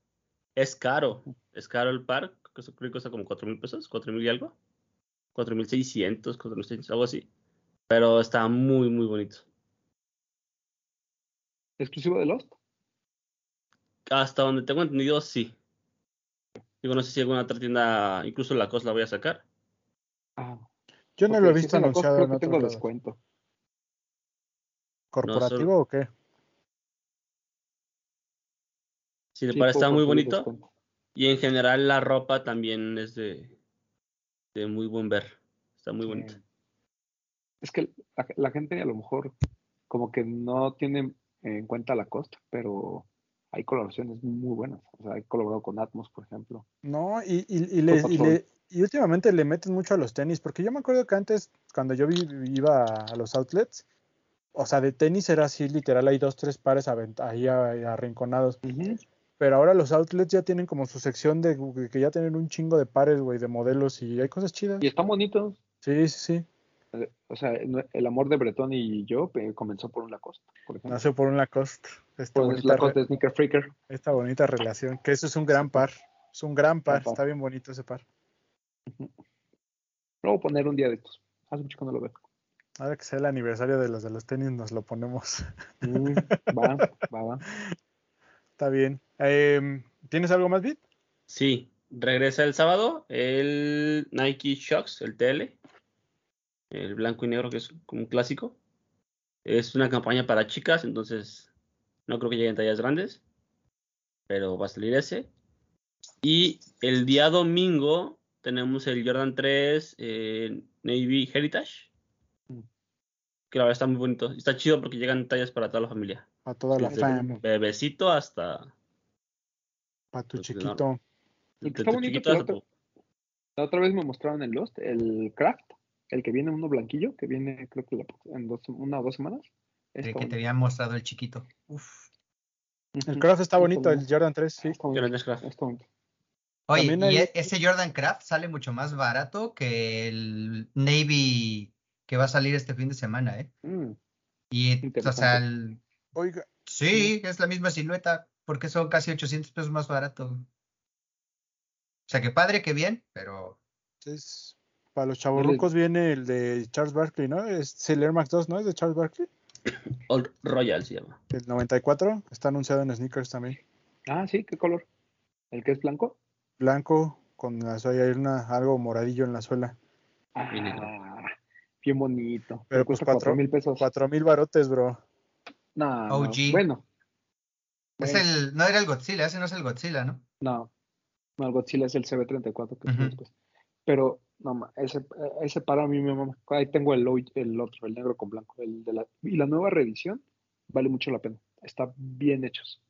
Es caro, es caro el par. Creo que cuesta como 4 mil pesos, 4 mil y algo. 4.600, 4.600, algo así. Pero está muy, muy bonito. ¿Exclusivo de Lost? Hasta donde tengo entendido, sí. Digo, no sé si alguna otra tienda, incluso la COS la voy a sacar. Ah. Yo no lo he visto anunciado creo en que tengo descuento. ¿Corporativo o qué? Sí, de Sí, para está muy bonito. descuento. Y en general la ropa también es de, de muy buen ver. Está muy bonito. Sí. Es que la, la gente a lo mejor como que no tiene en cuenta la costa, pero hay colaboraciones muy buenas. O sea, he colaborado con Atmos, por ejemplo. No, y, y, y le, y, le- y últimamente le meten mucho a los tenis, porque yo me acuerdo que antes, cuando yo vi- iba a los outlets, o sea, de tenis era así, literal, hay dos, tres pares ahí arrinconados. Pero ahora los outlets ya tienen como su sección de que ya tienen un chingo de pares, güey, de modelos y hay cosas chidas. Y están bonitos. Sí, sí, sí. Eh, O sea, el amor de Bretón y yo eh, comenzó por un Lacoste, por ejemplo. Nace por un Lacoste. Esta Por un bonita, Lacoste Sneaker Freaker. esta bonita relación, que eso es un gran par. Es un gran par, par. está bien bonito ese par. Luego poner un día de estos. Hace mucho que no lo veo. Ahora que sea el aniversario de los de los tenis, nos lo ponemos. Mm, <laughs> va, va, va. Está bien. Em, ¿Tienes algo más, Bit? Sí, regresa el sábado el Nike Shocks, el TL, el blanco y negro que es como un clásico. Es una campaña para chicas, entonces no creo que lleguen tallas grandes, pero va a salir ese. Y el día domingo tenemos el Jordan 3 eh, Navy Heritage, Mm. que la verdad está muy bonito. Está chido porque llegan tallas para toda la familia, Para toda la Desde fam, bebecito hasta para tu chiquito. Está bonito la otra, la otra vez me mostraron en Lost el Craft, el que viene uno blanquillo, que viene creo que la- en dos, una o dos semanas. El que te había mostrado el chiquito. Uf. El craft está bonito, el. Jordan 3, sí. Oye, También y hay e- ese Jordan Craft sale mucho más barato que el Navy que va a salir este fin de semana, ¿eh? Mm, Y, o sea, el- Oiga, sí, es la misma silueta, porque son casi 800 pesos más barato. O sea, que padre, que bien, pero es, para los chavorrucos viene el de Charles Barkley, ¿no? Es el Air Max 2, ¿no? Es de Charles Barkley. <coughs> Old Royal se llama. El 94, está anunciado en sneakers también. Ah, sí, ¿qué color? ¿El que es blanco? Blanco, con la suela, hay una, algo moradillo en la suela. Ah, bien bonito. Pero Me pues cuatro- mil pesos. Cuatro mil barotes, bro. No, no, OG. Bueno, es Bueno. el, no era el Godzilla, ese no es el Godzilla, ¿no? no. No, el Godzilla es el CB34 que fue después. Pero, no, ese, ese para mí me mama. Ahí tengo el, el otro, el negro con blanco. El de la, y la nueva reedición vale mucho la pena. Está bien hechos.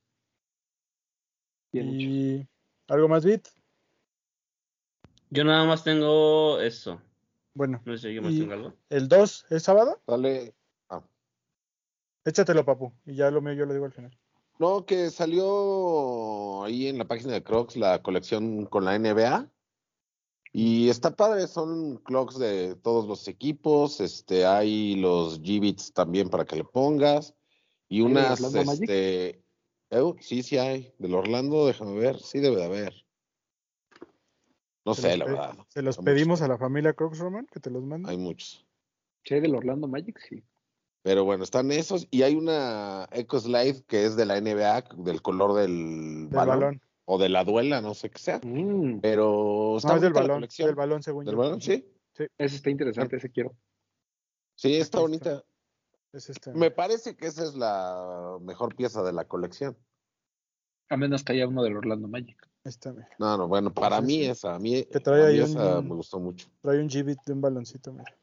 Bien hechos. Y algo más, Bit. Yo nada más tengo eso. Bueno, No sé si alguien más tenga algo. el 2 es sábado. Dale. Ah. Échatelo, papu. Y ya lo mío yo lo digo al final. No, que salió ahí en la página de Crocs la colección con la NBA. Y está padre, son clocks de todos los equipos, este, hay los G-Bits también para que le pongas. Y ¿Hay de unas, este, eu, sí, sí hay, del Orlando, déjame ver, sí debe de haber. No Se sé, la verdad. Se los Hay pedimos muchos. a la familia Crocs Roman que te los mande. Hay muchos. Sí, del Orlando Magic, sí. Pero bueno, están esos. Y hay una Echo Slide que es de la NBA, del color del, Del balón, balón. O de la duela, no sé qué sea. Mm, Pero está No, es del balón. colección. Del balón, según ¿Del yo. balón? Sí. ese está interesante, ese quiero. Sí, está está. bonita. Es. Me parece que esa es la mejor pieza de la colección. A menos que haya uno del Orlando Magic. Mira. No, no, bueno, para Sí, mí sí. esa, a mí, Que trae a mí ahí esa un- me gustó mucho. Trae un G-Bit de un baloncito, mira.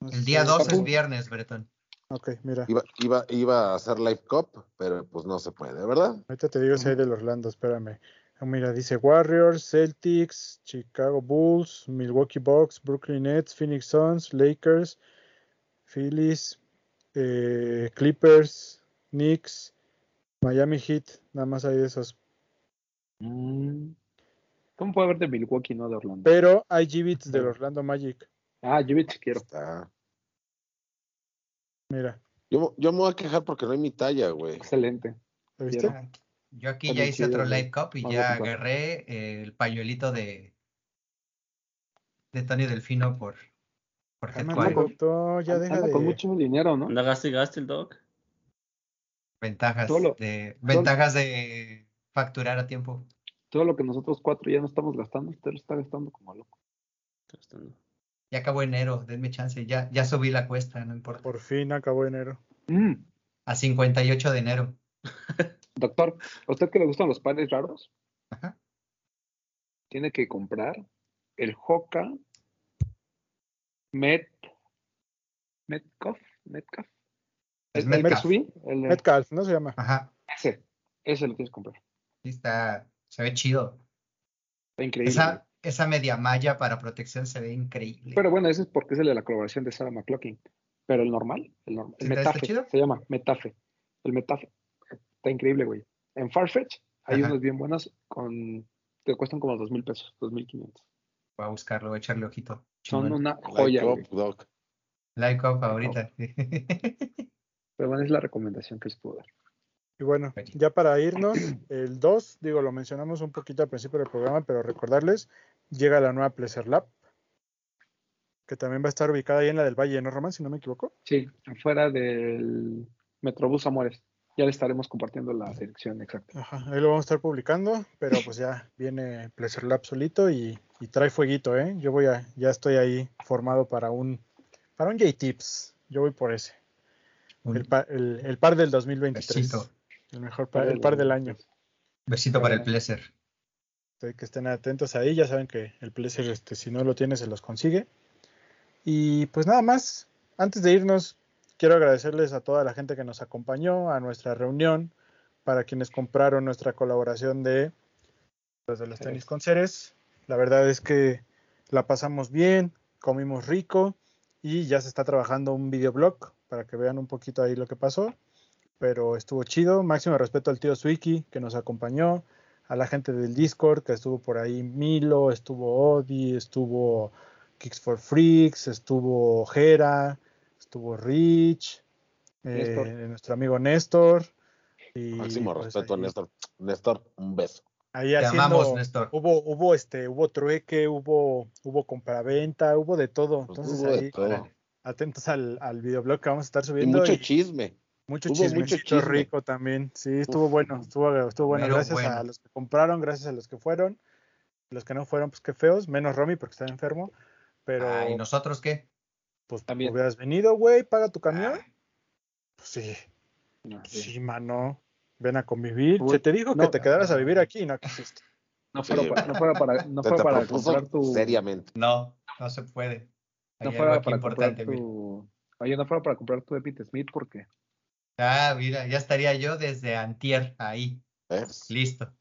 No sé El día ves, 2 papu. es viernes, Bretón. Ok, mira. Iba, iba, iba a hacer Live Cup, pero pues no se puede, ¿verdad? Ahorita te digo si hay del Orlando, espérame. Ah, Mira, dice Warriors, Celtics, Chicago Bulls, Milwaukee Bucks, Brooklyn Nets, Phoenix Suns, Lakers, Phillies, eh, Clippers, Knicks, Miami Heat, nada más hay de esos. Mm. ¿Cómo puede haber de Milwaukee, no de Orlando? Pero hay G-Bits del. Orlando Magic. Ah, sí quiero. Está. Mira, Yo, yo me voy a quejar porque no hay mi talla, güey. Excelente. ¿lo viste? Yo aquí Está ya hice chido, otro güey. Live Cup y Vamos ya agarré eh, el pañuelito de, de Tony Delfino por, por Ah, me ya deja de... con mucho dinero, ¿no? Anda gaste y gaste el dog. Ventajas de ventajas de facturar a tiempo. Todo lo que nosotros cuatro ya no estamos gastando, usted lo está gastando como loco. Está gastando. Ya acabó enero, denme chance. Ya, ya subí la cuesta, no importa. Por fin acabó enero. Mm, A 58 de enero. Doctor, ¿a usted que le gustan los panes raros? Ajá. Tiene que comprar el Hoka Met Metcalf, Metcalf. Es Metcalf. subí, el Metcalf, ¿no se llama? Ajá. ese, ese lo tienes que comprar. Sí está, se ve chido. Está increíble. Esa, esa media malla para protección se ve increíble. Pero bueno, ese es porque es el de la colaboración de Sarah McLaughlin. Pero el normal, el, normal, el ¿Sí está- está Metafe, chido? se llama Metafe. El Metafe. Está increíble, güey. En Farfetch hay Ajá. unos bien buenos con. Te cuestan como dos mil pesos, dos mil quinientos. Voy a buscarlo, voy a echarle ojito. Son una Like joya, up, güey. doc. Like up ahorita. <laughs> Pero bueno, es la recomendación que les puedo dar. Y bueno, ya para irnos, el 2, digo, lo mencionamos un poquito al principio del programa, pero recordarles, llega la nueva Pleasure Lab, que también va a estar ubicada ahí en la del Valle, ¿no, Román? Si no me equivoco. Sí, afuera del Metrobús Amores. Ya le estaremos compartiendo la dirección exacta. Ajá, ahí lo vamos a estar publicando, pero pues ya viene Pleasure Lab solito y, y trae fueguito, ¿eh? Yo voy a, ya estoy ahí formado para un, para un J-Tips. Yo voy por ese. El, pa- el, el par del 2023. besito. El mejor par, el par del año. Besito para el placer. Que estén atentos ahí, ya saben que el Pleasure, este, si no lo tiene, se los consigue. Y pues nada más, antes de irnos, quiero agradecerles a toda la gente que nos acompañó a nuestra reunión, para quienes compraron nuestra colaboración de los de los tenis con Ceres. La verdad es que la pasamos bien, comimos rico y ya se está trabajando un videoblog para que vean un poquito ahí lo que pasó. Pero estuvo chido. Máximo respeto al tío Swiki que nos acompañó, a la gente del Discord que estuvo por ahí, Milo, estuvo Odi, estuvo Kicks for Freaks, estuvo Jera, estuvo Rich, eh, Néstor. nuestro amigo Néstor. Y Máximo pues respeto a Néstor. Néstor, un beso. Ahí Te haciendo, amamos, Néstor. hubo, hubo este, hubo trueque, hubo, hubo compraventa, hubo de todo. Pues Entonces hubo de ahí, todo. atentos al, al videoblog que vamos a estar Y subiendo. mucho y chisme. Mucho hubo mucho chisme. rico también. Sí, estuvo Uf. bueno, estuvo, estuvo bueno. Gracias a los que compraron, gracias a los que fueron. Los que no fueron, pues qué feos, menos Romy porque está enfermo. Pero Ah, ¿y nosotros qué? pues También. hubieras venido, güey, paga tu camión. Ah, Pues sí, No, sí, mano. Ven a convivir. Uy, Se te dijo no. que te quedaras a vivir aquí y no quisiste. No fuera Sí. para, no fuera para, no fuera para comprar tu. seriamente. no, no se puede. No Hay fuera para comprar tu. Oye, no fuera para comprar tu Epic Smith porque. Ah, mira, ya estaría yo desde antier ahí, ¿ves? listo.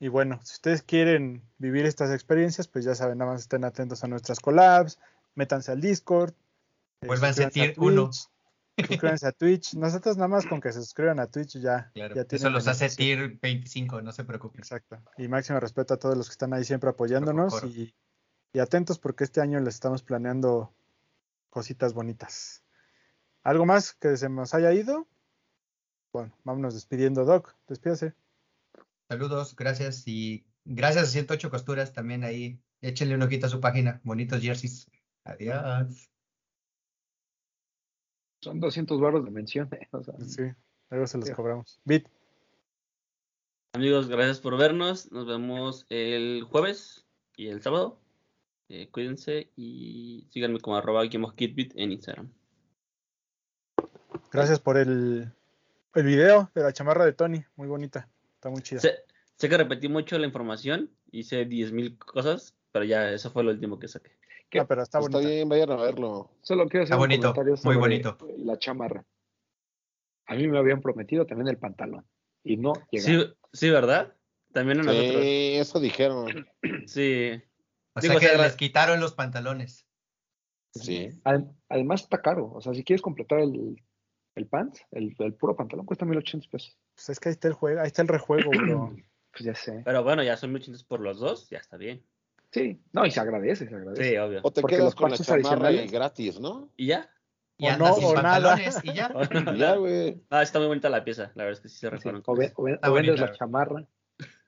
Y bueno, si ustedes quieren vivir estas experiencias, pues ya saben, nada más estén atentos a nuestras collabs, métanse al Discord. eh, Vuélvanse suscríbanse a tier uno. Twitch, Suscríbanse a Twitch. Nosotros nada más con que se suscriban a Twitch ya. Claro, ya eso los hace tier 25, no se preocupen. Exacto. Y máximo respeto a todos los que están ahí siempre apoyándonos y atentos porque este año les estamos planeando cositas bonitas. ¿Algo más que se nos haya ido? Bueno, vámonos despidiendo, Doc. Despídase. Saludos, gracias y gracias a 108 Costuras también ahí. Échenle un ojito a su página, bonitos jerseys. Adiós. Son 200 barros de mención. eh, o sea, Sí, luego se los Sí. cobramos. Bit. Amigos, gracias por vernos. Nos vemos el jueves y el sábado. Eh, cuídense y síganme como arroba GameOfKidBit en Instagram. Gracias por el, el video de la chamarra de Tony. Muy bonita. Está muy chida. Sé, sé que repetí mucho la información, hice 10.000 cosas, pero ya eso fue lo último que saqué. ¿Qué? Ah, pero está Está bonita. bien, vayan a verlo. Solo quiero hacer Está bonito, muy bonito. La chamarra. A mí me habían prometido también el pantalón. Y no llegaron. Sí, sí, ¿verdad? También a nosotros. Sí, eso dijeron. <clears throat> Sí. O Digo, sea que o sea, les quitaron los pantalones. Sí. Ad- Además está caro. O sea, si quieres completar el, el pants, el, el puro pantalón cuesta 1800 pesos. Pues es que ahí está el juego, ahí está el rejuego, bro. <clears throat> Pues ya sé. Pero bueno, ya son 1500 por los dos, ya está bien. Sí, no, y se agradece, se agradece. Sí, obvio. O te Porque quedas con la chamarra y adicionales- gratis, ¿no? ¿Y ya? Y O no, o nada. pantalones y ya. <laughs> Ya, güey. <laughs> Ah, está muy bonita la pieza, la verdad es que sí se Sí, refueron. O, ve- o ve- Está o vendes bonita. la chamarra.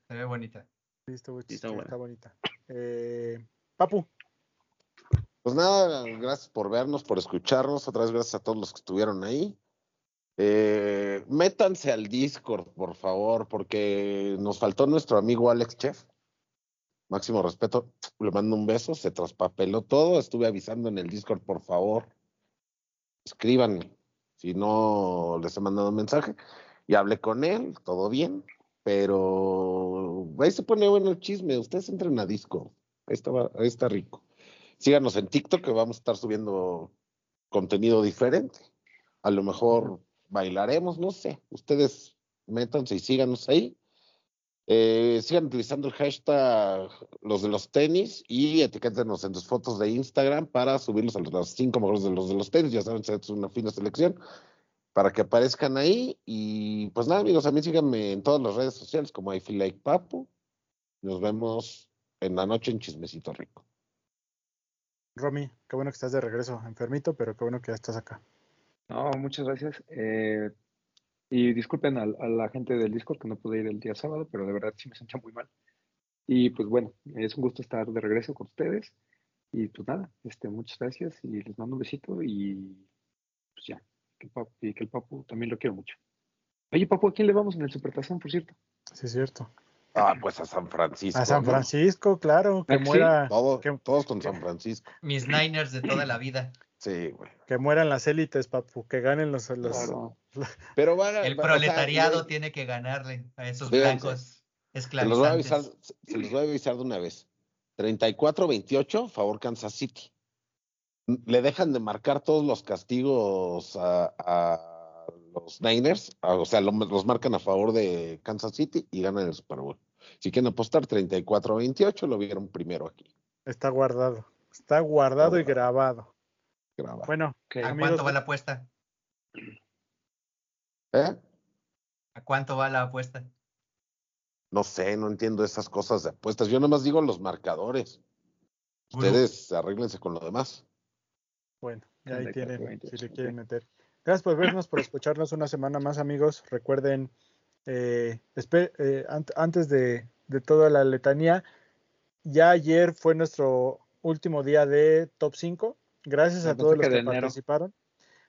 Se ve bonita. Sí, está, muy Sí, está está bonita. Eh, Papu, Pues nada, gracias por vernos, por escucharnos. Otra vez gracias a todos los que estuvieron ahí. Eh, métanse al Discord, por favor, porque nos faltó nuestro amigo Alex Chef. máximo respeto, le mando un beso, se traspapeló todo, estuve avisando en el Discord, por favor, escríbanme, si no les he mandado un mensaje, y hablé con él, todo bien, pero ahí se pone bueno el chisme, ustedes entren a Discord, ahí está, ahí está rico. Síganos en TikTok que vamos a estar subiendo contenido diferente. A lo mejor bailaremos, no sé. Ustedes métanse y síganos ahí. Eh, sigan utilizando el hashtag los de los tenis y etiquétenos en sus fotos de Instagram para subirlos a los cinco mejores de los de los tenis. Ya saben, es una fina selección para que aparezcan ahí. Y pues nada, amigos, a mí síganme en todas las redes sociales como I. Nos vemos en la noche en Chismecito Rico. Romy, qué bueno que estás de regreso, enfermito, pero qué bueno que ya estás acá. No, muchas gracias. Eh, y disculpen a, la gente del Discord que no pude ir el día sábado, pero de verdad sí me sentía muy mal. Y pues bueno, es un gusto estar de regreso con ustedes. Y pues nada, este, muchas gracias y les mando un besito y pues ya, que el papu, y que el papu también lo quiero mucho. Oye, papu, ¿a quién le vamos en el Supertazón, por cierto? Sí, es cierto. Ah, pues a San Francisco. A San Francisco, claro, que muera. todos con San Francisco. Mis Niners de toda la vida. Sí, güey. Que mueran las élites, papu, que ganen los. <laughs> Pero El proletariado tiene que ganarle a esos blancos esclavizantes. Se los, voy a avisar, se los voy a avisar de una vez. 34-28, favor Kansas City. Le dejan de marcar todos los castigos a, los Niners, o sea, los marcan a favor de Kansas City y ganan el Super Bowl. Si quieren apostar 34-28, lo vieron primero aquí. Está guardado. Está guardado y grabado. Bueno, ¿a cuánto va la apuesta? ¿Eh? ¿A cuánto va la apuesta? No sé, no entiendo esas cosas de apuestas. Yo nomás digo los marcadores. Ustedes arréglense con lo demás. Bueno, ahí tienen, si le quieren meter. Gracias por vernos, por escucharnos una semana más, amigos. Recuerden, eh, eh, antes de, de toda la letanía, ya ayer fue nuestro último día de top 5. Gracias a todos los que participaron.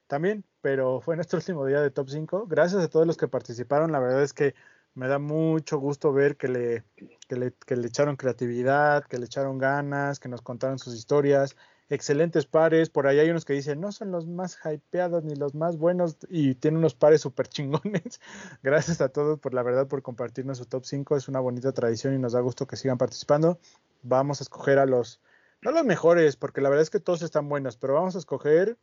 También, pero fue nuestro último día de top 5. Gracias a todos los que participaron. La verdad es que me da mucho gusto ver que le, que le, que le echaron creatividad, que le echaron ganas, que nos contaron sus historias. Excelentes pares. Por ahí hay unos que dicen, no son los más hypeados ni los más buenos y tienen unos pares súper chingones. <laughs> Gracias a todos por la verdad, por compartirnos su top 5. Es una bonita tradición y nos da gusto que sigan participando. Vamos a escoger a los no los mejores, porque la verdad es que todos están buenos, pero vamos a escoger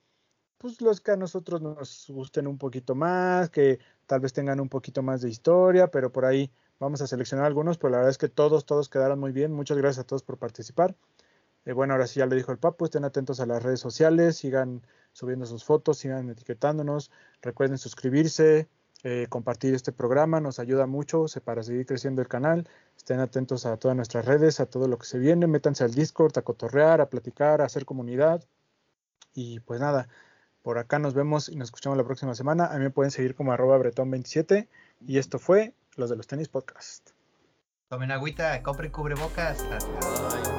pues los que a nosotros nos gusten un poquito más, que tal vez tengan un poquito más de historia, pero por ahí vamos a seleccionar algunos, pero la verdad es que todos, todos quedaron muy bien. Muchas gracias a todos por participar. Eh, bueno, ahora sí ya lo dijo el Papu, estén atentos a las redes sociales, sigan subiendo sus fotos, sigan etiquetándonos, recuerden suscribirse, eh, compartir este programa, nos ayuda mucho para seguir creciendo el canal. Estén atentos a todas nuestras redes, a todo lo que se viene, métanse al Discord, a cotorrear, a platicar, a hacer comunidad. Y pues nada, por acá nos vemos y nos escuchamos la próxima semana. A mí pueden seguir como arroba bretón27 y esto fue Los de los Tenis Podcast. Tomen agüita, compren cubrebocas. Adiós.